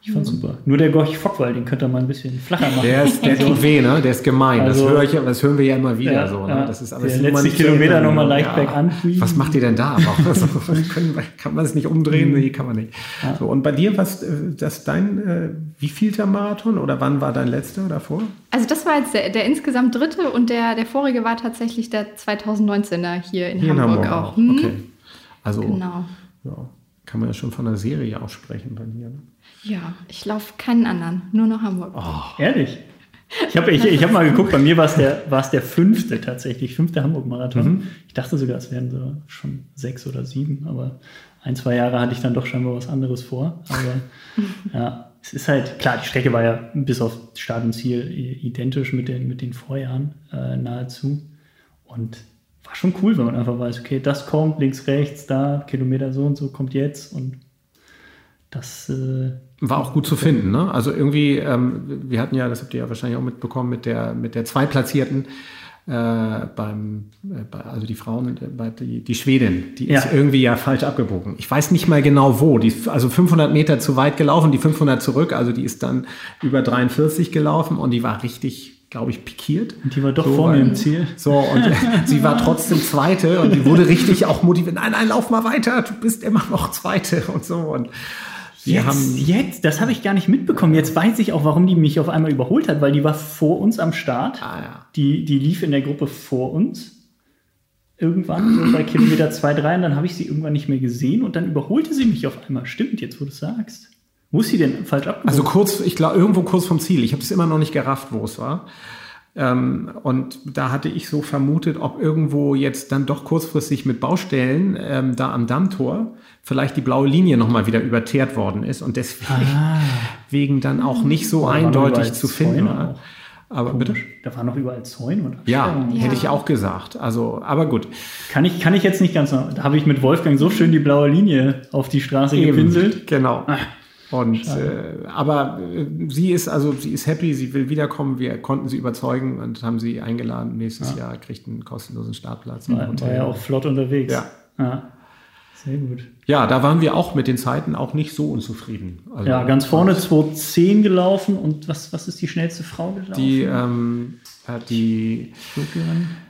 Ich fand's mhm. super. Nur der Gorch Fockwall, den könnte man ein bisschen flacher machen. Der, ist, der tut weh, ne? Der ist gemein. Also, das, höre ich, das hören wir ja immer wieder ja, so. Ne? Das ist, aber der letzte Kilometer nochmal leicht ja. bergan. Was macht ihr denn da? Also, kann man es nicht umdrehen? Nee, kann man nicht. Ja. So, und bei dir, was, äh, das dein, äh, wie vielter Marathon oder wann war dein letzter davor? Also das war jetzt der, der insgesamt dritte und der, der vorige war tatsächlich der 2019er hier in hier Hamburg, in Hamburg auch. auch. Hm? Okay. Also, genau. Ja, kann man ja schon von einer Serie aussprechen bei mir. Ne? Ja, ich laufe keinen anderen, nur noch Hamburg. Oh, ehrlich? Ich habe ich, ich hab mal geguckt, bei mir war es der, der fünfte tatsächlich, fünfte Hamburg-Marathon. Mhm. Ich dachte sogar, es wären so schon sechs oder sieben, aber ein, zwei Jahre hatte ich dann doch scheinbar was anderes vor. Aber ja, es ist halt, klar, die Strecke war ja bis auf Start und Ziel identisch mit den, mit den Vorjahren äh, nahezu. Und war schon cool, wenn man einfach weiß, okay, das kommt, links, rechts, da, Kilometer so und so kommt jetzt und das äh, war auch gut zu finden. Ne? Also irgendwie, ähm, wir hatten ja, das habt ihr ja wahrscheinlich auch mitbekommen, mit der, mit der Zweitplatzierten äh, beim, äh, bei, also die Frauen, äh, die, die Schwedin, die ja. ist irgendwie ja falsch abgebogen. Ich weiß nicht mal genau wo. Die ist also 500 Meter zu weit gelaufen, die 500 zurück, also die ist dann über 43 gelaufen und die war richtig glaube ich, pikiert. Und die war doch so, vor mir im Ziel. So, und sie war trotzdem Zweite und die wurde richtig auch motiviert. Nein, nein, lauf mal weiter, du bist immer noch Zweite und so. Und wir jetzt, haben jetzt, das habe ich gar nicht mitbekommen. Jetzt weiß ich auch, warum die mich auf einmal überholt hat, weil die war vor uns am Start. Ah, ja. die, die lief in der Gruppe vor uns. Irgendwann, so bei Kilometer 2, 3, und dann habe ich sie irgendwann nicht mehr gesehen und dann überholte sie mich auf einmal. Stimmt, jetzt wo du es sagst. Wo ist sie denn falsch abgebogen? Also kurz, ich glaube, irgendwo kurz vom Ziel. Ich habe es immer noch nicht gerafft, wo es war. Ähm, und da hatte ich so vermutet, ob irgendwo jetzt dann doch kurzfristig mit Baustellen ähm, da am Dammtor vielleicht die blaue Linie nochmal wieder überteert worden ist und deswegen ah. dann auch nicht so eindeutig zu finden. Aber Komisch. bitte? Da waren noch überall Zäune und ja, ja, hätte ich auch gesagt. Also, aber gut. Kann ich, kann ich jetzt nicht ganz. Da habe ich mit Wolfgang so schön die blaue Linie auf die Straße Eben, gepinselt. Genau. Ach. Und äh, aber äh, sie ist also sie ist happy, sie will wiederkommen. Wir konnten sie überzeugen und haben sie eingeladen. Nächstes ja. Jahr kriegt einen kostenlosen Startplatz. War, war ja auch flott unterwegs. Ja. ja. Sehr gut. Ja, da waren wir auch mit den Zeiten auch nicht so unzufrieden. Also, ja, ganz vorne 2.10 gelaufen und was, was ist die schnellste Frau gelaufen? Die ähm, die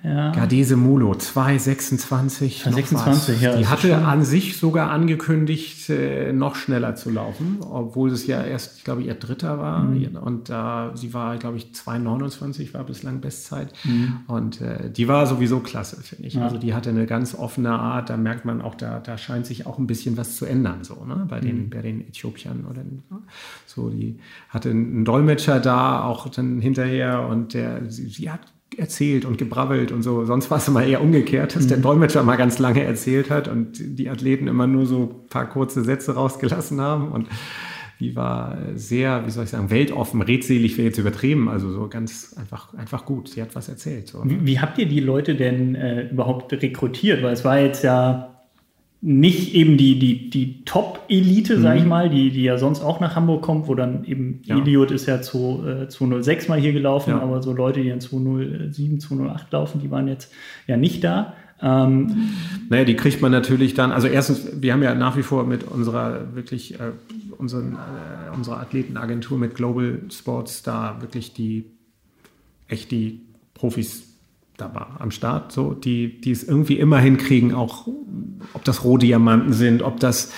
ja. Gardese Mulo 226. 26, ja. Die hatte an sich sogar angekündigt, äh, noch schneller zu laufen, obwohl es ja erst, ich glaube, ihr Dritter war. Mhm. Und äh, sie war, glaube ich, 229 war bislang Bestzeit. Mhm. Und äh, die war sowieso klasse, finde ich. Ja. Also die hatte eine ganz offene Art. Da merkt man auch, da, da scheint sich auch ein bisschen was zu ändern, so, ne? Bei den, mhm. bei den Äthiopiern oder so. Die hatte einen Dolmetscher da, auch dann hinterher und der, sie sie hat erzählt und gebrabbelt und so. Sonst war es immer eher umgekehrt, dass mhm. der Dolmetscher mal ganz lange erzählt hat und die Athleten immer nur so ein paar kurze Sätze rausgelassen haben. Und die war sehr, wie soll ich sagen, weltoffen, redselig wäre jetzt übertrieben, also so ganz einfach, einfach gut. Sie hat was erzählt. So, ne? wie, wie, habt ihr die Leute denn äh, überhaupt rekrutiert? Weil es war jetzt ja nicht eben die, die, die Top-Elite, mhm. sag ich mal, die, die ja sonst auch nach Hamburg kommt, wo dann eben ja. Eliot ist ja zu, äh, 206 mal hier gelaufen, ja. aber so Leute, die in 207, 208 laufen, die waren jetzt ja nicht da. Ähm, naja, die kriegt man natürlich dann, also erstens, wir haben ja nach wie vor mit unserer wirklich, äh, unseren, äh, unserer Athletenagentur mit Global Sports da wirklich die, echt die Profis da war am Start, so, die, die es irgendwie immer hinkriegen, auch ob das Rohdiamanten sind, ob das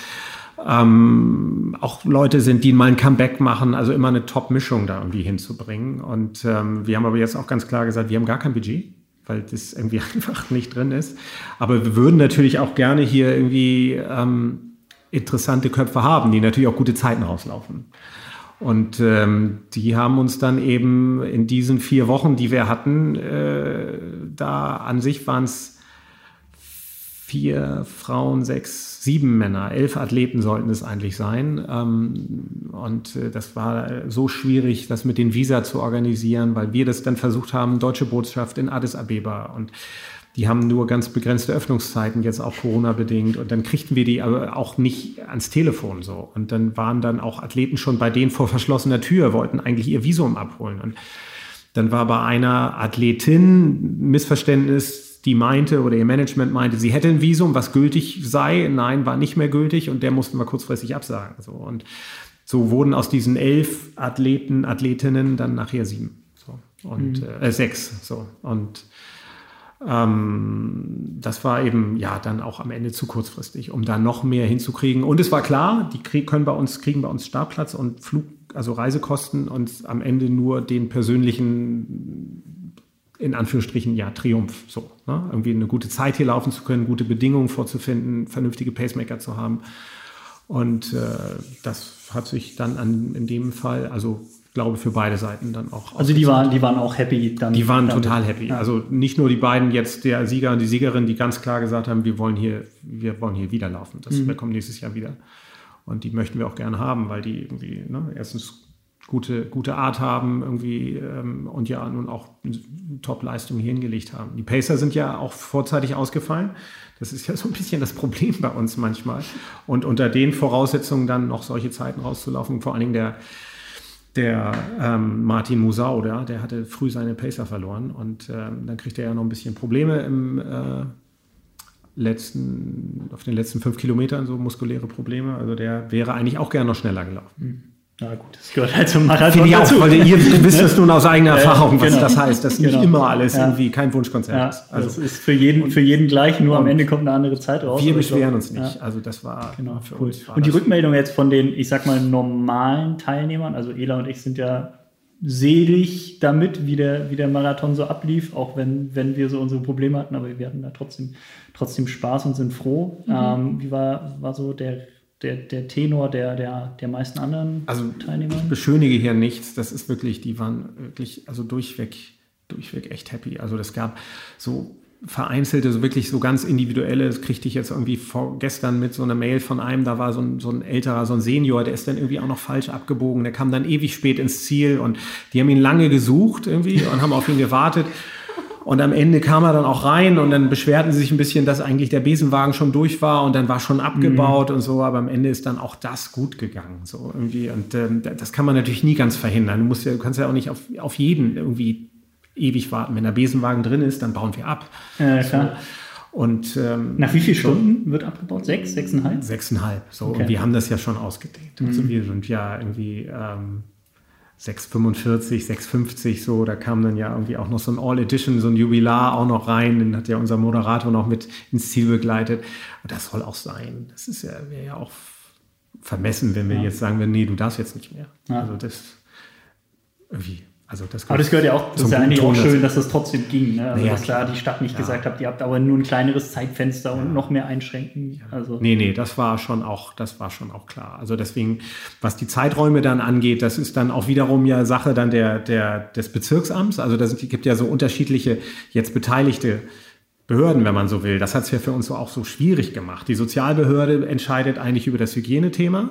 ähm, auch Leute sind, die mal ein Comeback machen, also immer eine Top-Mischung da irgendwie hinzubringen. Und ähm, wir haben aber jetzt auch ganz klar gesagt, wir haben gar kein Budget, weil das irgendwie einfach nicht drin ist. Aber wir würden natürlich auch gerne hier irgendwie ähm, interessante Köpfe haben, die natürlich auch gute Zeiten rauslaufen. Und ähm, die haben uns dann eben in diesen vier Wochen, die wir hatten, äh, da an sich waren es vier Frauen, sechs, sieben Männer, elf Athleten sollten es eigentlich sein. Ähm, und äh, das war so schwierig, das mit den Visa zu organisieren, weil wir das dann versucht haben, deutsche Botschaft in Addis Abeba und die haben nur ganz begrenzte Öffnungszeiten, jetzt auch Corona-bedingt. Und dann kriegten wir die aber auch nicht ans Telefon so. Und dann waren dann auch Athleten schon bei denen vor verschlossener Tür, wollten eigentlich ihr Visum abholen. Und dann war bei einer Athletin Missverständnis, die meinte oder ihr Management meinte, sie hätte ein Visum, was gültig sei. Nein, war nicht mehr gültig und der mussten wir kurzfristig absagen. So. Und so wurden aus diesen elf Athleten, Athletinnen dann nachher sieben. So. Und mhm. äh, sechs. So. Und ähm, das war eben ja dann auch am Ende zu kurzfristig, um da noch mehr hinzukriegen. Und es war klar, die krieg, können bei uns, kriegen bei uns Startplatz und Flug, also Reisekosten und am Ende nur den persönlichen, in Anführungsstrichen, ja, Triumph. So, ne? Irgendwie eine gute Zeit hier laufen zu können, gute Bedingungen vorzufinden, vernünftige Pacemaker zu haben. Und äh, das hat sich dann an, in dem Fall, also glaube für beide Seiten dann auch. Also die waren, die waren auch happy dann. Die waren damit. total happy. Ja. Also nicht nur die beiden jetzt, der Sieger und die Siegerin, die ganz klar gesagt haben, wir wollen hier, wir wollen hier wieder laufen. Das, mhm. Wir kommen nächstes Jahr wieder. Und die möchten wir auch gerne haben, weil die irgendwie, ne, erstens gute, gute Art haben irgendwie ähm, und ja nun auch Top-Leistung hier hingelegt haben. Die Pacer sind ja auch vorzeitig ausgefallen. Das ist ja so ein bisschen das Problem bei uns manchmal. Und unter den Voraussetzungen dann noch solche Zeiten rauszulaufen, vor allen Dingen der, der ähm, Martin Musau, der, der hatte früh seine Pacer verloren und ähm, dann kriegt er ja noch ein bisschen Probleme im äh, letzten, auf den letzten fünf Kilometern, so muskuläre Probleme. Also der wäre eigentlich auch gerne noch schneller gelaufen. Na gut, das gehört halt zum Marathon ich dazu. Auch, weil ihr wisst es nun aus eigener Erfahrung, was genau. das heißt, dass genau. nicht immer alles ja. irgendwie kein Wunschkonzert ja, ist. Also das ist für jeden, für jeden gleich, nur am Ende kommt eine andere Zeit raus. Wir beschweren uns nicht. Ja. Also das war genau, für cool. uns. War und die Rückmeldung jetzt von den, ich sag mal, normalen Teilnehmern, also Ela und ich sind ja selig damit, wie der, wie der Marathon so ablief, auch wenn, wenn wir so unsere Probleme hatten, aber wir hatten da trotzdem, trotzdem Spaß und sind froh. Mhm. Ähm, wie war, war so der der, der Tenor der, der, der meisten anderen also, Teilnehmer? Ich beschönige hier nichts. Das ist wirklich, die waren wirklich, also durchweg, durchweg echt happy. Also das gab so vereinzelte, so wirklich so ganz individuelle, das kriegte ich jetzt irgendwie vorgestern mit so einer Mail von einem, da war so ein, so ein älterer, so ein Senior, der ist dann irgendwie auch noch falsch abgebogen, der kam dann ewig spät ins Ziel und die haben ihn lange gesucht irgendwie und haben auf ihn gewartet. Und am Ende kam er dann auch rein und dann beschwerten sie sich ein bisschen, dass eigentlich der Besenwagen schon durch war und dann war schon abgebaut mhm. und so. Aber am Ende ist dann auch das gut gegangen. So irgendwie. Und ähm, das kann man natürlich nie ganz verhindern. Du, musst ja, du kannst ja auch nicht auf, auf jeden irgendwie ewig warten. Wenn der Besenwagen drin ist, dann bauen wir ab. Ja, klar. So. Und ähm, nach wie vielen Stunden wird abgebaut? Sechs, sechseinhalb? Sechseinhalb. So. Okay. Und wir haben das ja schon ausgedehnt. Also mhm. Also wir sind ja irgendwie ähm, 645, 650 so, da kam dann ja irgendwie auch noch so ein All Edition, so ein Jubilar auch noch rein, den hat ja unser Moderator noch mit ins Ziel begleitet. Und das soll auch sein. Das ist ja, wäre ja auch vermessen, wenn wir ja. jetzt sagen würden, nee, du darfst jetzt nicht mehr. Ja. Also das irgendwie also das aber das gehört ja auch, das ist ja eigentlich auch schön, dass das trotzdem ging. Ne? Also, naja, dass klar die Stadt nicht ja. gesagt hat, ihr habt aber nur ein kleineres Zeitfenster ja. und noch mehr einschränken. Also. Nee, nee, das war schon auch, das war schon auch klar. Also deswegen, was die Zeiträume dann angeht, das ist dann auch wiederum ja Sache dann der, der, des Bezirksamts. Also das gibt ja so unterschiedliche jetzt beteiligte Behörden, wenn man so will. Das hat es ja für uns so auch so schwierig gemacht. Die Sozialbehörde entscheidet eigentlich über das Hygienethema.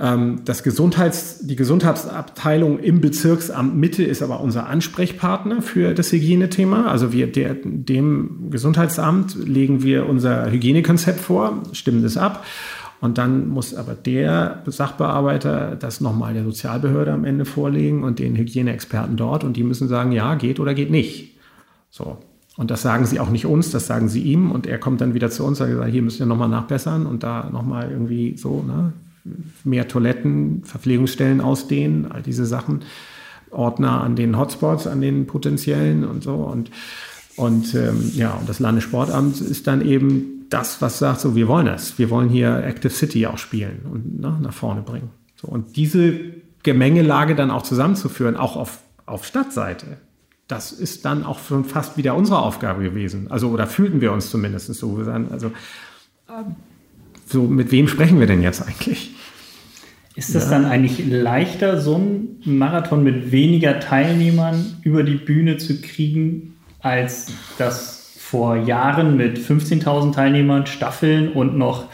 Ähm, das Gesundheits, die Gesundheitsabteilung im Bezirksamt Mitte ist aber unser Ansprechpartner für das Hygienethema. Also wir, der, dem Gesundheitsamt legen wir unser Hygienekonzept vor, stimmen das ab. Und dann muss aber der Sachbearbeiter das nochmal der Sozialbehörde am Ende vorlegen und den Hygieneexperten dort. Und die müssen sagen, ja, geht oder geht nicht. So. Und das sagen sie auch nicht uns, das sagen sie ihm. Und er kommt dann wieder zu uns und sagt, hier müssen wir nochmal nachbessern und da nochmal irgendwie so, ne, mehr Toiletten, Verpflegungsstellen ausdehnen, all diese Sachen, Ordner an den Hotspots, an den potenziellen und so. Und, und ähm, ja, und das Landessportamt ist dann eben das, was sagt, so, wir wollen das. Wir wollen hier Active City auch spielen und ne, nach vorne bringen. So, und diese Gemengelage dann auch zusammenzuführen, auch auf, auf Stadtseite, das ist dann auch schon fast wieder unsere Aufgabe gewesen. Also, oder fühlten wir uns zumindest so. Also, so, mit wem sprechen wir denn jetzt eigentlich? Ist das ja. dann eigentlich leichter, so einen Marathon mit weniger Teilnehmern über die Bühne zu kriegen, als das vor Jahren mit 15.000 Teilnehmern, Staffeln und noch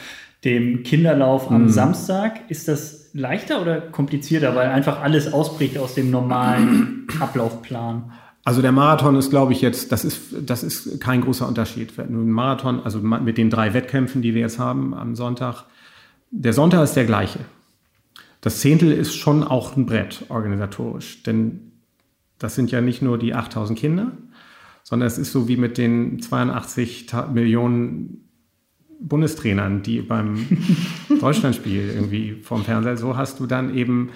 dem Kinderlauf am mhm. Samstag? Ist das leichter oder komplizierter, weil einfach alles ausbricht aus dem normalen Ablaufplan? Also der Marathon ist, glaube ich, jetzt, das ist, das ist kein großer Unterschied. Ein Marathon, also mit den drei Wettkämpfen, die wir jetzt haben am Sonntag, der Sonntag ist der gleiche. Das Zehntel ist schon auch ein Brett organisatorisch, denn das sind ja nicht nur die 8000 Kinder, sondern es ist so wie mit den 82 Millionen Bundestrainern, die beim Deutschlandspiel irgendwie vorm Fernseher, so hast du dann eben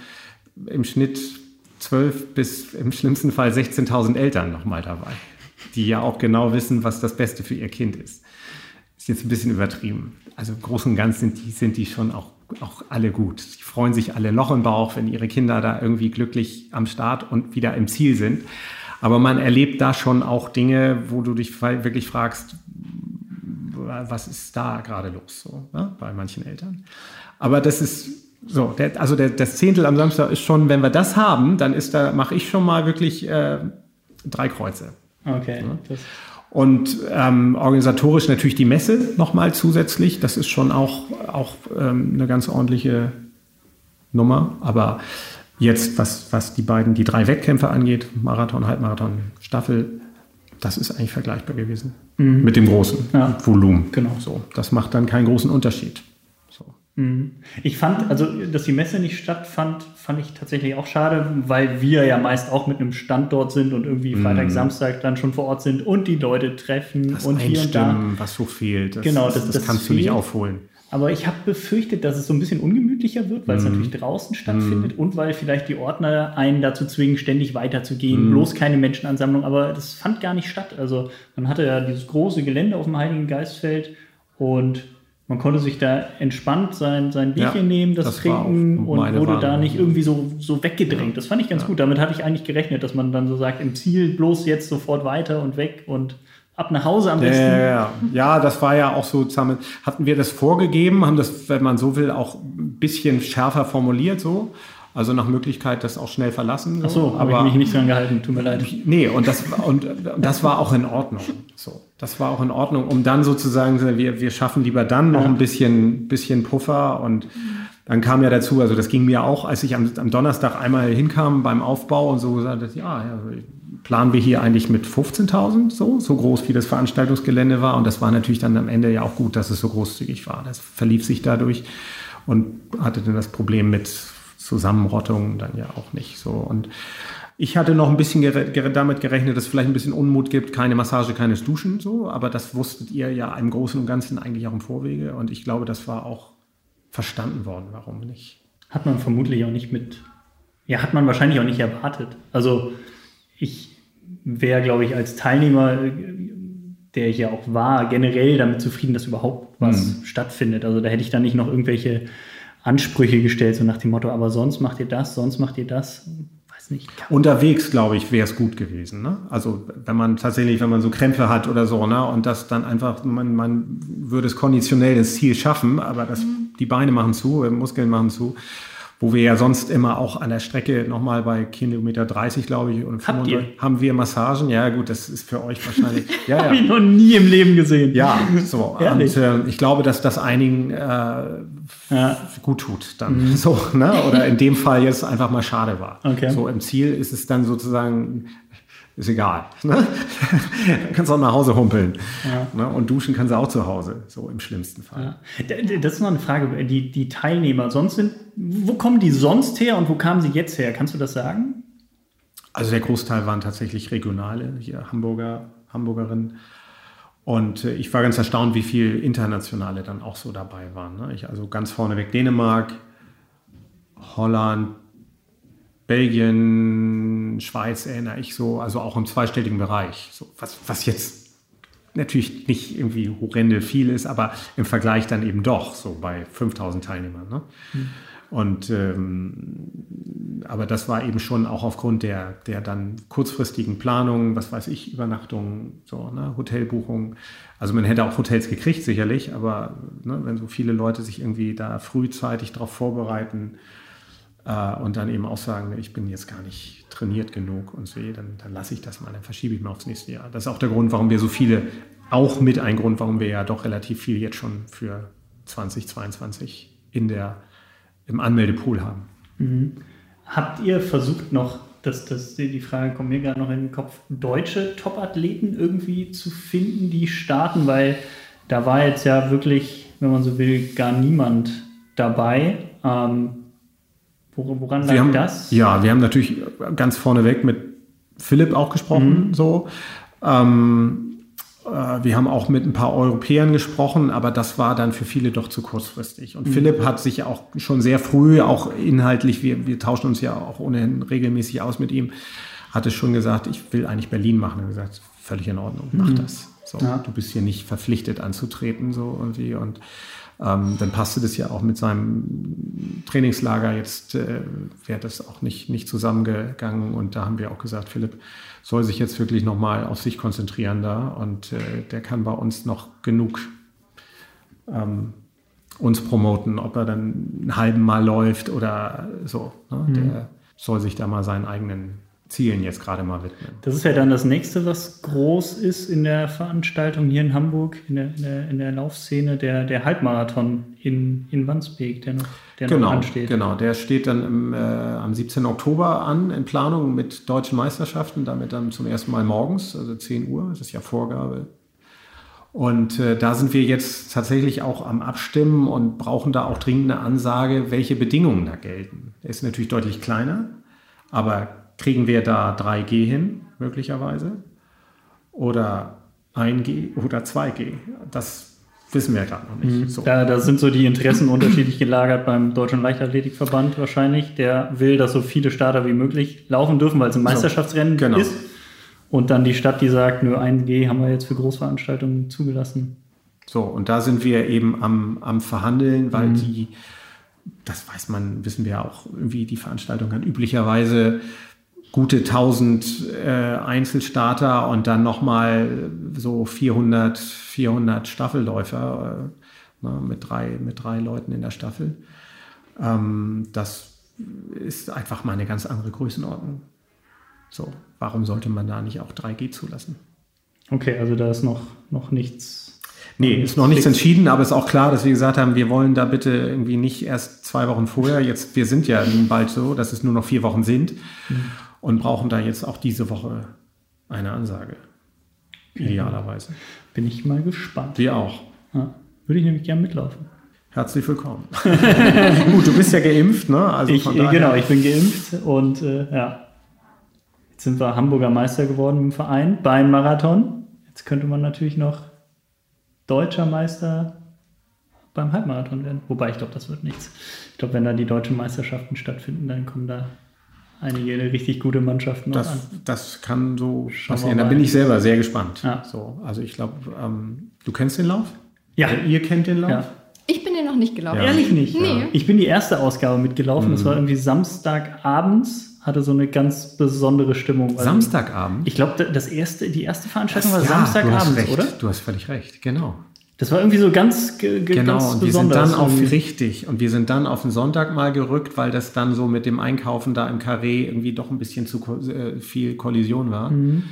im Schnitt zwölf bis im schlimmsten Fall 16.000 Eltern nochmal dabei, die ja auch genau wissen, was das Beste für ihr Kind ist. Ist jetzt ein bisschen übertrieben. Also im Großen und Ganzen sind die, sind die schon auch, auch alle gut. Die freuen sich alle Loch im Bauch, wenn ihre Kinder da irgendwie glücklich am Start und wieder im Ziel sind. Aber man erlebt da schon auch Dinge, wo du dich wirklich fragst, was ist da gerade los so, ne, bei manchen Eltern. Aber das ist so, der, also der, das Zehntel am Samstag ist schon, wenn wir das haben, dann ist da, mache ich schon mal wirklich äh, drei Kreuze. Okay. Ja. Und ähm, organisatorisch natürlich die Messe nochmal zusätzlich. Das ist schon auch, auch ähm, eine ganz ordentliche Nummer. Aber jetzt, was, was die beiden, die drei Wettkämpfe angeht, Marathon, Halbmarathon, Staffel, das ist eigentlich vergleichbar gewesen mhm. mit dem großen ja. Volumen. Genau. So, das macht dann keinen großen Unterschied. Mhm. Ich fand, also, dass die Messe nicht stattfand, fand ich tatsächlich auch schade, weil wir ja meist auch mit einem Stand dort sind und irgendwie mhm. Freitag, Samstag dann schon vor Ort sind und die Leute treffen das und hier und da. was so fehlt, das, genau, das, das, das kannst fehlt. du nicht aufholen. Aber ich habe befürchtet, dass es so ein bisschen ungemütlicher wird, weil es mhm. natürlich draußen stattfindet mm. und weil vielleicht die Ordner einen dazu zwingen, ständig weiterzugehen, mm. bloß keine Menschenansammlung. Aber das fand gar nicht statt. Also man hatte ja dieses große Gelände auf dem Heiligen Geistfeld und man konnte sich da entspannt sein, sein Bierchen ja, nehmen, das, das trinken und wurde Warnung. da nicht irgendwie so, so weggedrängt. Ja. Das fand ich ganz ja. gut. Damit hatte ich eigentlich gerechnet, dass man dann so sagt, im Ziel bloß jetzt sofort weiter und weg und ab nach Hause am besten. Ja, ja, ja. das war ja auch so, hatten wir das vorgegeben, haben das, wenn man so will, auch ein bisschen schärfer formuliert so. Also nach Möglichkeit das auch schnell verlassen. So. Ach so, aber habe ich mich nicht dran gehalten, tut mir leid. Nee, und das, und das war auch in Ordnung. So, das war auch in Ordnung, um dann sozusagen, wir, wir schaffen lieber dann noch ein bisschen, bisschen Puffer und dann kam ja dazu, also das ging mir auch, als ich am, am Donnerstag einmal hinkam beim Aufbau und so gesagt, ja, ja planen wir hier eigentlich mit 15.000 so, so groß wie das Veranstaltungsgelände war und das war natürlich dann am Ende ja auch gut, dass es so großzügig war. Das verlief sich dadurch und hatte dann das Problem mit Zusammenrottung dann ja auch nicht so. Und ich hatte noch ein bisschen ger damit gerechnet, dass es vielleicht ein bisschen Unmut gibt, keine Massage, keines Duschen, so, aber das wusstet ihr ja im Großen und Ganzen eigentlich auch im Vorwege und ich glaube, das war auch verstanden worden, warum nicht. Hat man vermutlich auch nicht mit, ja, hat man wahrscheinlich auch nicht erwartet. Also ich wäre, glaube ich, als Teilnehmer, der ich ja auch war, generell damit zufrieden, dass überhaupt was mhm. stattfindet. Also da hätte ich dann nicht noch irgendwelche Ansprüche gestellt, so nach dem Motto, aber sonst macht ihr das, sonst macht ihr das. Weiß nicht. Unterwegs, glaube ich, wäre es gut gewesen. Ne? Also wenn man tatsächlich, wenn man so Krämpfe hat oder so, ne? und das dann einfach, man, man würde es konditionell das Ziel schaffen, aber das, mhm. die Beine machen zu, Muskeln machen zu wo wir ja sonst immer auch an der Strecke nochmal bei Kilometer 30, glaube ich, und 35, haben wir Massagen. Ja, gut, das ist für euch wahrscheinlich. Ja, ja. Habe ich noch nie im Leben gesehen. Ja, so. und äh, ich glaube, dass das einigen äh, ja. gut tut dann. Mhm. So, ne? Oder in dem Fall jetzt einfach mal schade war. Okay. So im Ziel ist es dann sozusagen ist egal. Ne? Dann kannst du auch nach Hause humpeln. Ja. Ne? Und duschen kannst du auch zu Hause, so im schlimmsten Fall. Ja. Das ist noch eine Frage. Die, die Teilnehmer, sonst sind, wo kommen die sonst her und wo kamen sie jetzt her? Kannst du das sagen? Also der Großteil waren tatsächlich regionale, hier Hamburger, Hamburgerinnen. Und äh, ich war ganz erstaunt, wie viele internationale dann auch so dabei waren. Ne? Ich, also ganz vorneweg Dänemark, Holland, Belgien, Schweiz erinnere ich so, also auch im zweistelligen Bereich. So, was, was jetzt natürlich nicht irgendwie horrende viel ist, aber im Vergleich dann eben doch so bei 5000 Teilnehmern. Ne? Mhm. Und ähm, aber das war eben schon auch aufgrund der, der dann kurzfristigen Planungen, was weiß ich, Übernachtungen, so, ne, Hotelbuchungen. Also man hätte auch Hotels gekriegt, sicherlich, aber ne, wenn so viele Leute sich irgendwie da frühzeitig darauf vorbereiten, und dann eben auch sagen, ich bin jetzt gar nicht trainiert genug und so, dann, dann lasse ich das mal, dann verschiebe ich mal aufs nächste Jahr. Das ist auch der Grund, warum wir so viele, auch mit ein Grund, warum wir ja doch relativ viel jetzt schon für 2022 in der, im Anmeldepool haben. Mhm. Habt ihr versucht noch, dass das, die Frage kommt mir gerade noch in den Kopf, deutsche Top-Athleten irgendwie zu finden, die starten, weil da war jetzt ja wirklich, wenn man so will, gar niemand dabei. Ähm, Woran lag haben, das? Ja, wir haben natürlich ganz vorneweg mit Philipp auch gesprochen, mhm. so. Ähm, Äh, wir haben auch mit ein paar Europäern gesprochen, aber das war dann für viele doch zu kurzfristig. Und mhm. Philipp hat sich auch schon sehr früh, auch inhaltlich, wir, wir tauschen uns ja auch ohnehin regelmäßig aus mit ihm, hatte schon gesagt, ich will eigentlich Berlin machen. Er hat gesagt, völlig in Ordnung, mach mhm. das. So, ja. Du bist hier nicht verpflichtet anzutreten, so irgendwie. Und ähm, dann passte das ja auch mit seinem Trainingslager. Jetzt äh, wäre das auch nicht, nicht zusammengegangen. Und da haben wir auch gesagt, Philipp soll sich jetzt wirklich nochmal auf sich konzentrieren da. Und äh, der kann bei uns noch genug ähm, uns promoten, ob er dann einen halben Mal läuft oder so. Ne? Mhm. Der soll sich da mal seinen eigenen Zielen jetzt gerade mal widmen. Das ist ja dann das nächste, was groß ist in der Veranstaltung hier in Hamburg, in der, in der, in der Laufszene, der, der Halbmarathon in, in Wandsbek, der noch, der genau, noch ansteht. Genau, der steht dann im, äh, am 17. Oktober an in Planung mit deutschen Meisterschaften, damit dann zum ersten Mal morgens, also 10 Uhr, das ist ja Vorgabe. Und äh, da sind wir jetzt tatsächlich auch am Abstimmen und brauchen da auch dringend eine Ansage, welche Bedingungen da gelten. Er ist natürlich deutlich kleiner, aber Kriegen wir da 3G hin, möglicherweise? Oder 1G oder 2G? Das wissen wir gerade noch nicht. Mhm. So. Da, da, sind so die Interessen unterschiedlich gelagert beim Deutschen Leichtathletikverband wahrscheinlich. Der will, dass so viele Starter wie möglich laufen dürfen, weil es ein Meisterschaftsrennen so, genau. ist. Und dann die Stadt, die sagt, nur 1G haben wir jetzt für Großveranstaltungen zugelassen. So, und da sind wir eben am, am Verhandeln, weil mhm. die, das weiß man, wissen wir auch, irgendwie die Veranstaltung hat üblicherweise gute 1000 äh, Einzelstarter und dann nochmal so 400, 400 Staffelläufer äh, ne, mit, drei, mit drei Leuten in der Staffel. Ähm, das ist einfach mal eine ganz andere Größenordnung. So, warum sollte man da nicht auch 3G zulassen? Okay, also da ist noch, noch nichts. Nee, ist noch nichts entschieden, aber ist auch klar, dass wir gesagt haben, wir wollen da bitte irgendwie nicht erst zwei Wochen vorher, jetzt, wir sind ja bald so, dass es nur noch vier Wochen sind. Mhm und brauchen da jetzt auch diese Woche eine Ansage. Idealerweise. Bin ich mal gespannt. Wir auch. Ja, würde ich nämlich gerne mitlaufen. Herzlich willkommen. Gut, du bist ja geimpft, ne? Also ich, genau, ich bin geimpft und äh, ja. Jetzt sind wir Hamburger Meister geworden im Verein beim Marathon. Jetzt könnte man natürlich noch deutscher Meister beim Halbmarathon werden. Wobei ich glaube, das wird nichts. Ich glaube, wenn da die deutschen Meisterschaften stattfinden, dann kommen da einige richtig gute Mannschaften das, an. Das kann so Schauen passieren. Da bin ich selber sehr gespannt. Ja. So, also ich glaube, ähm, du kennst den Lauf? Ja. Oder ihr kennt den Lauf? Ja. Ich bin den noch nicht gelaufen. Ja. Ehrlich nicht? Nee. Ich bin die erste Ausgabe mitgelaufen. Mhm. Das war irgendwie Samstagabends. Hatte so eine ganz besondere Stimmung. Also Samstagabend? Ich glaube, das erste, die erste Veranstaltung das, war Samstagabend, oder? Du hast völlig recht, genau. Das war irgendwie so ganz, genau, ganz und wir sind dann auf richtig und wir sind dann auf den Sonntag mal gerückt, weil das dann so mit dem Einkaufen da im Carré irgendwie doch ein bisschen zu äh, viel Kollision war. Mhm.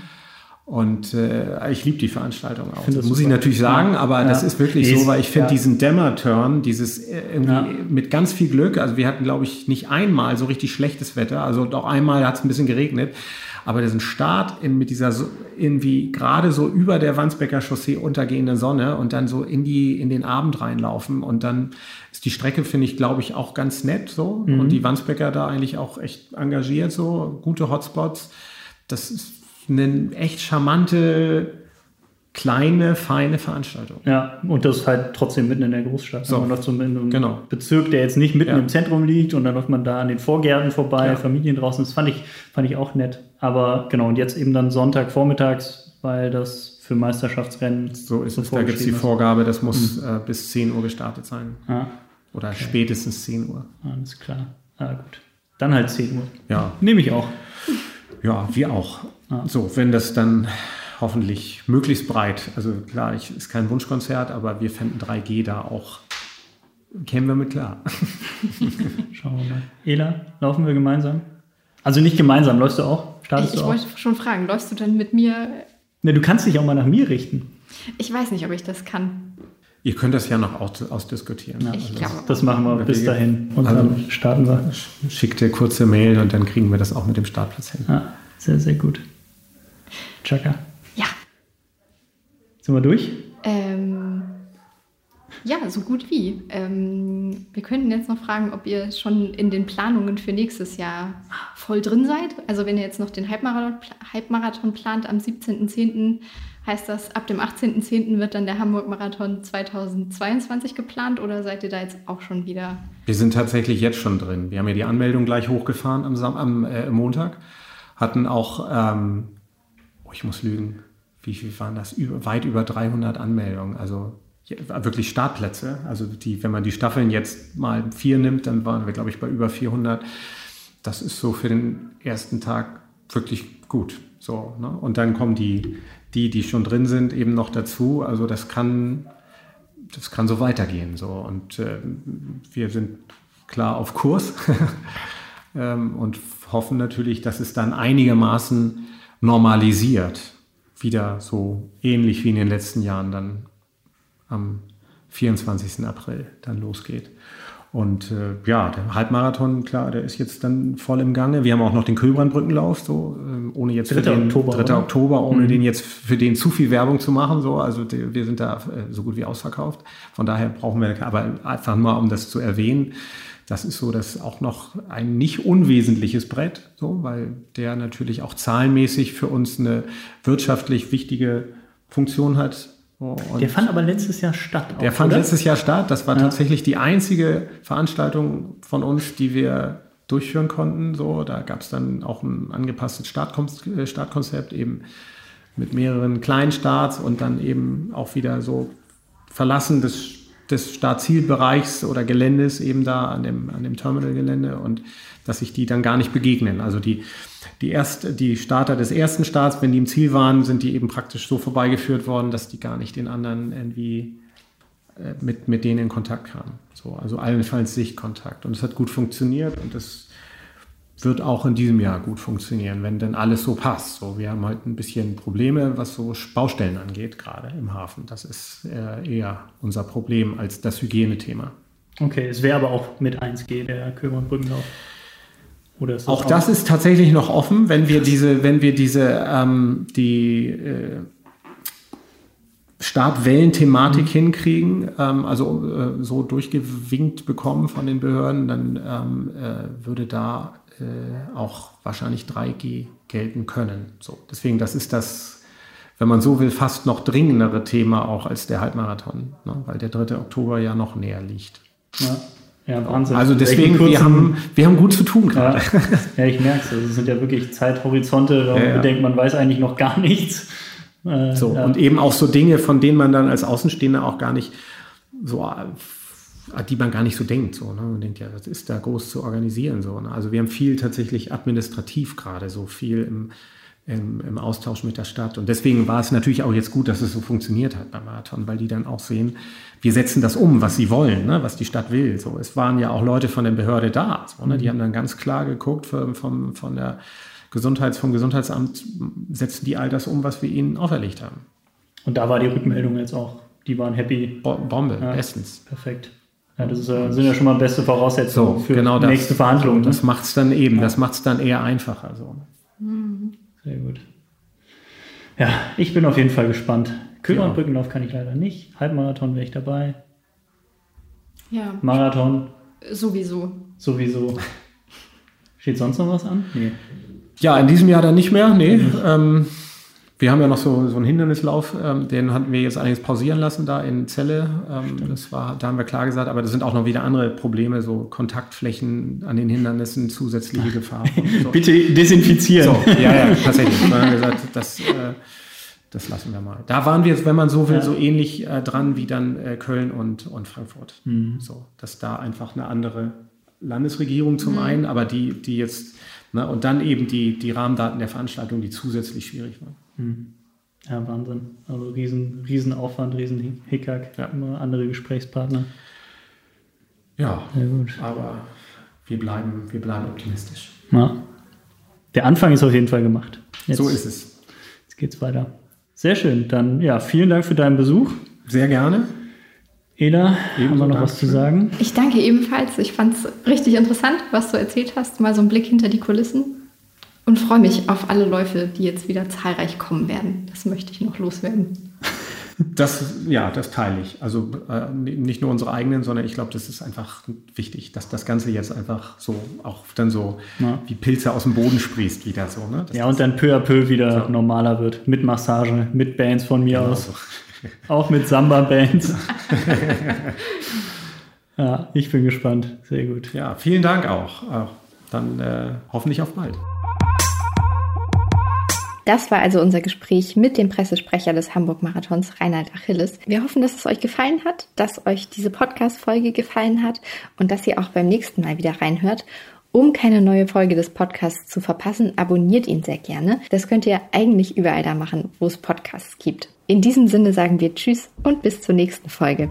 Und äh, ich liebe die Veranstaltung auch. Das muss ich natürlich sagen, aber ja. das ist wirklich so, weil ich finde ja. diesen Dämmer-Turn, dieses äh, irgendwie ja. mit ganz viel Glück, also wir hatten, glaube ich, nicht einmal so richtig schlechtes Wetter, also doch einmal hat es ein bisschen geregnet, aber diesen Start in, mit dieser irgendwie gerade so über der Wandsbecker Chaussee untergehende Sonne und dann so in die in den Abend reinlaufen und dann ist die Strecke finde ich glaube ich auch ganz nett so mhm. und die Wandsbecker da eigentlich auch echt engagiert so gute Hotspots. Das ist eine echt charmante kleine, feine Veranstaltung. Ja, und das halt trotzdem mitten in der Großstadt. So, man läuft so in einem genau. Bezirk, der jetzt nicht mitten ja. im Zentrum liegt und dann läuft man da an den Vorgärten vorbei, ja. Familien draußen. Das fand ich, fand ich auch nett. Aber genau, und jetzt eben dann Sonntag vormittags, weil das für Meisterschaftsrennen so ist es. Da gibt es die Vorgabe, das muss mhm. äh, bis 10 Uhr gestartet sein. Ah. Oder okay. spätestens 10 Uhr. Alles klar. Ah, gut. Dann halt 10 Uhr. Ja. Nehme ich auch. Ja, wir auch. Ah. So, wenn das dann hoffentlich möglichst breit. Also klar, ich, ist kein Wunschkonzert, aber wir fänden 3G da auch, kämen wir mit klar. Schauen wir mal. Ela, laufen wir gemeinsam? Also nicht gemeinsam, läufst du auch? Startest ich, ich wollte schon fragen, läufst du denn mit mir? Ne, du kannst dich auch mal nach mir richten. Ich weiß nicht, ob ich das kann. Ihr könnt das ja noch ausdiskutieren. Ja, ich also glaube. Das machen wir bis dahin. Und also dann starten wir. Schickt dir kurze Mail und dann kriegen wir das auch mit dem Startplatz hin. Ja, sehr, sehr gut. Chaka. Sind wir durch? Ähm, ja, so gut wie. Ähm, wir könnten jetzt noch fragen, ob ihr schon in den Planungen für nächstes Jahr voll drin seid. Also wenn ihr jetzt noch den Halbmarathon, Halbmarathon plant am 17.10., Heißt das, ab dem 18.10. wird dann der Hamburg-Marathon 2022 geplant oder seid ihr da jetzt auch schon wieder? Wir sind tatsächlich jetzt schon drin. Wir haben ja die Anmeldung gleich hochgefahren am, Sam am äh, Montag. Hatten auch, ähm, oh, ich muss lügen, wie viel waren das? Weit über 300 Anmeldungen. Also wirklich Startplätze. Also die, wenn man die Staffeln jetzt mal vier nimmt, dann waren wir, glaube ich, bei über 400. Das ist so für den ersten Tag wirklich gut. So, ne? Und dann kommen die, die, die schon drin sind, eben noch dazu. Also das kann, das kann so weitergehen. So. Und äh, wir sind klar auf Kurs ähm, und hoffen natürlich, dass es dann einigermaßen normalisiert. Wieder so ähnlich wie in den letzten Jahren dann am 24. April dann losgeht. Und äh, ja, der Halbmarathon, klar, der ist jetzt dann voll im Gange. Wir haben auch noch den Kühlbrandbrückenlauf, so äh, ohne jetzt 3. für den Oktober, 3. Oder? Oktober, ohne mhm. den jetzt für den zu viel Werbung zu machen. So, also die, wir sind da äh, so gut wie ausverkauft. Von daher brauchen wir, aber einfach mal, um das zu erwähnen, das ist so, dass auch noch ein nicht unwesentliches Brett, so, weil der natürlich auch zahlenmäßig für uns eine wirtschaftlich wichtige Funktion hat und der fand aber letztes Jahr statt. Auch, der fand oder? letztes Jahr statt. Das war ja. tatsächlich die einzige Veranstaltung von uns, die wir durchführen konnten. So, da gab es dann auch ein angepasstes äh, Startkonzept eben mit mehreren kleinen Starts und dann eben auch wieder so Verlassen des, des Startzielbereichs oder Geländes eben da an dem, an dem Terminalgelände und dass sich die dann gar nicht begegnen. Also die die, erst, die Starter des ersten Starts, wenn die im Ziel waren, sind die eben praktisch so vorbeigeführt worden, dass die gar nicht den anderen irgendwie äh, mit, mit denen in Kontakt kamen. So, also allenfalls Sichtkontakt. Und es hat gut funktioniert und es wird auch in diesem Jahr gut funktionieren, wenn denn alles so passt. So, wir haben halt ein bisschen Probleme, was so Baustellen angeht, gerade im Hafen. Das ist äh, eher unser Problem als das Hygienethema. Okay, es wäre aber auch mit 1G der Kömer und Brückenlauf. Das auch das ist tatsächlich noch offen, wenn wir diese, wenn wir diese ähm, die äh, Startwellen-Thematik mhm. hinkriegen, ähm, also äh, so durchgewinkt bekommen von den Behörden, dann ähm, äh, würde da äh, auch wahrscheinlich 3G gelten können. So, deswegen, das ist das, wenn man so will, fast noch dringendere Thema auch als der Halbmarathon, ne? weil der 3. Oktober ja noch näher liegt. Ja. Ja, Wahnsinn. Also deswegen, wir haben, wir haben gut zu tun gerade. Ja, ja ich merke es. Also es sind ja wirklich Zeithorizonte, da ja, ja. man weiß eigentlich noch gar nichts. Äh, so, und eben auch so Dinge, von denen man dann als Außenstehender auch gar nicht so, die man gar nicht so denkt. So, ne? Man denkt, ja, das ist da groß zu organisieren. So, ne? Also wir haben viel tatsächlich administrativ gerade, so viel im, im, im, Austausch mit der Stadt. Und deswegen war es natürlich auch jetzt gut, dass es so funktioniert hat beim Marathon, weil die dann auch sehen, wir setzen das um, was sie wollen, ne, was die Stadt will. So, es waren ja auch Leute von der Behörde da. So, ne, die mhm. haben dann ganz klar geguckt vom, vom, von der Gesundheits, vom Gesundheitsamt, setzen die all das um, was wir ihnen auferlegt haben. Und da war die Rückmeldung jetzt auch, die waren happy. Bombe, ja, bestens. Perfekt. Ja, das ist, sind ja schon mal beste Voraussetzungen so, für genau die nächste Verhandlung. Das macht es dann eben, ja. das macht es dann eher einfacher. So. Mhm. Sehr gut. Ja, ich bin auf jeden Fall gespannt. Köln und Brückenlauf kann ich leider nicht. Halbmarathon wäre ich dabei. Ja. Marathon. Sowieso. Sowieso. Steht sonst noch was an? Nee. Ja, in diesem Jahr dann nicht mehr. Nee. Mhm. Ähm, wir haben ja noch so, so einen Hindernislauf, ähm, den hatten wir jetzt eigentlich pausieren lassen da in Celle. Ähm, das war, da haben wir klar gesagt, aber das sind auch noch wieder andere Probleme, so Kontaktflächen an den Hindernissen, zusätzliche Gefahren. So. Bitte desinfizieren. So, ja, ja, tatsächlich. Wir haben gesagt, das, äh, das lassen wir mal. Da waren wir jetzt, wenn man so will, ja. so ähnlich äh, dran wie dann äh, Köln und, und Frankfurt. Mhm. So, dass da einfach eine andere Landesregierung zum mhm. einen, aber die, die jetzt, ne, und dann eben die, die Rahmendaten der Veranstaltung, die zusätzlich schwierig waren. Mhm. Ja, Wahnsinn. Also riesen, riesen Aufwand, riesen Hickhack, ja. immer andere Gesprächspartner. Ja, aber wir bleiben, wir bleiben optimistisch. Ja. Der Anfang ist auf jeden Fall gemacht. Jetzt, so ist es. Jetzt geht's weiter. Sehr schön. Dann ja, vielen Dank für deinen Besuch. Sehr gerne. Eda, Ebenso haben wir noch was zu sagen? Ich danke ebenfalls. Ich fand es richtig interessant, was du erzählt hast. Mal so ein Blick hinter die Kulissen und freue mich auf alle Läufe, die jetzt wieder zahlreich kommen werden. Das möchte ich noch loswerden. Das, ja, das teile ich. Also äh, nicht nur unsere eigenen, sondern ich glaube, das ist einfach wichtig, dass das Ganze jetzt einfach so auch dann so ja. wie Pilze aus dem Boden sprießt wieder so. Ne? ja, und dann peu à peu wieder so. normaler wird. Mit Massage, mit Bands von mir genau aus. So. Auch mit Samba-Bands. ja, ich bin gespannt. Sehr gut. Ja, vielen Dank auch. Dann äh, hoffentlich auf bald. Das war also unser Gespräch mit dem Pressesprecher des Hamburg-Marathons, Reinhard Achilles. Wir hoffen, dass es euch gefallen hat, dass euch diese Podcast-Folge gefallen hat und dass ihr auch beim nächsten Mal wieder reinhört. Um keine neue Folge des Podcasts zu verpassen, abonniert ihn sehr gerne. Das könnt ihr eigentlich überall da machen, wo es Podcasts gibt. In diesem Sinne sagen wir Tschüss und bis zur nächsten Folge.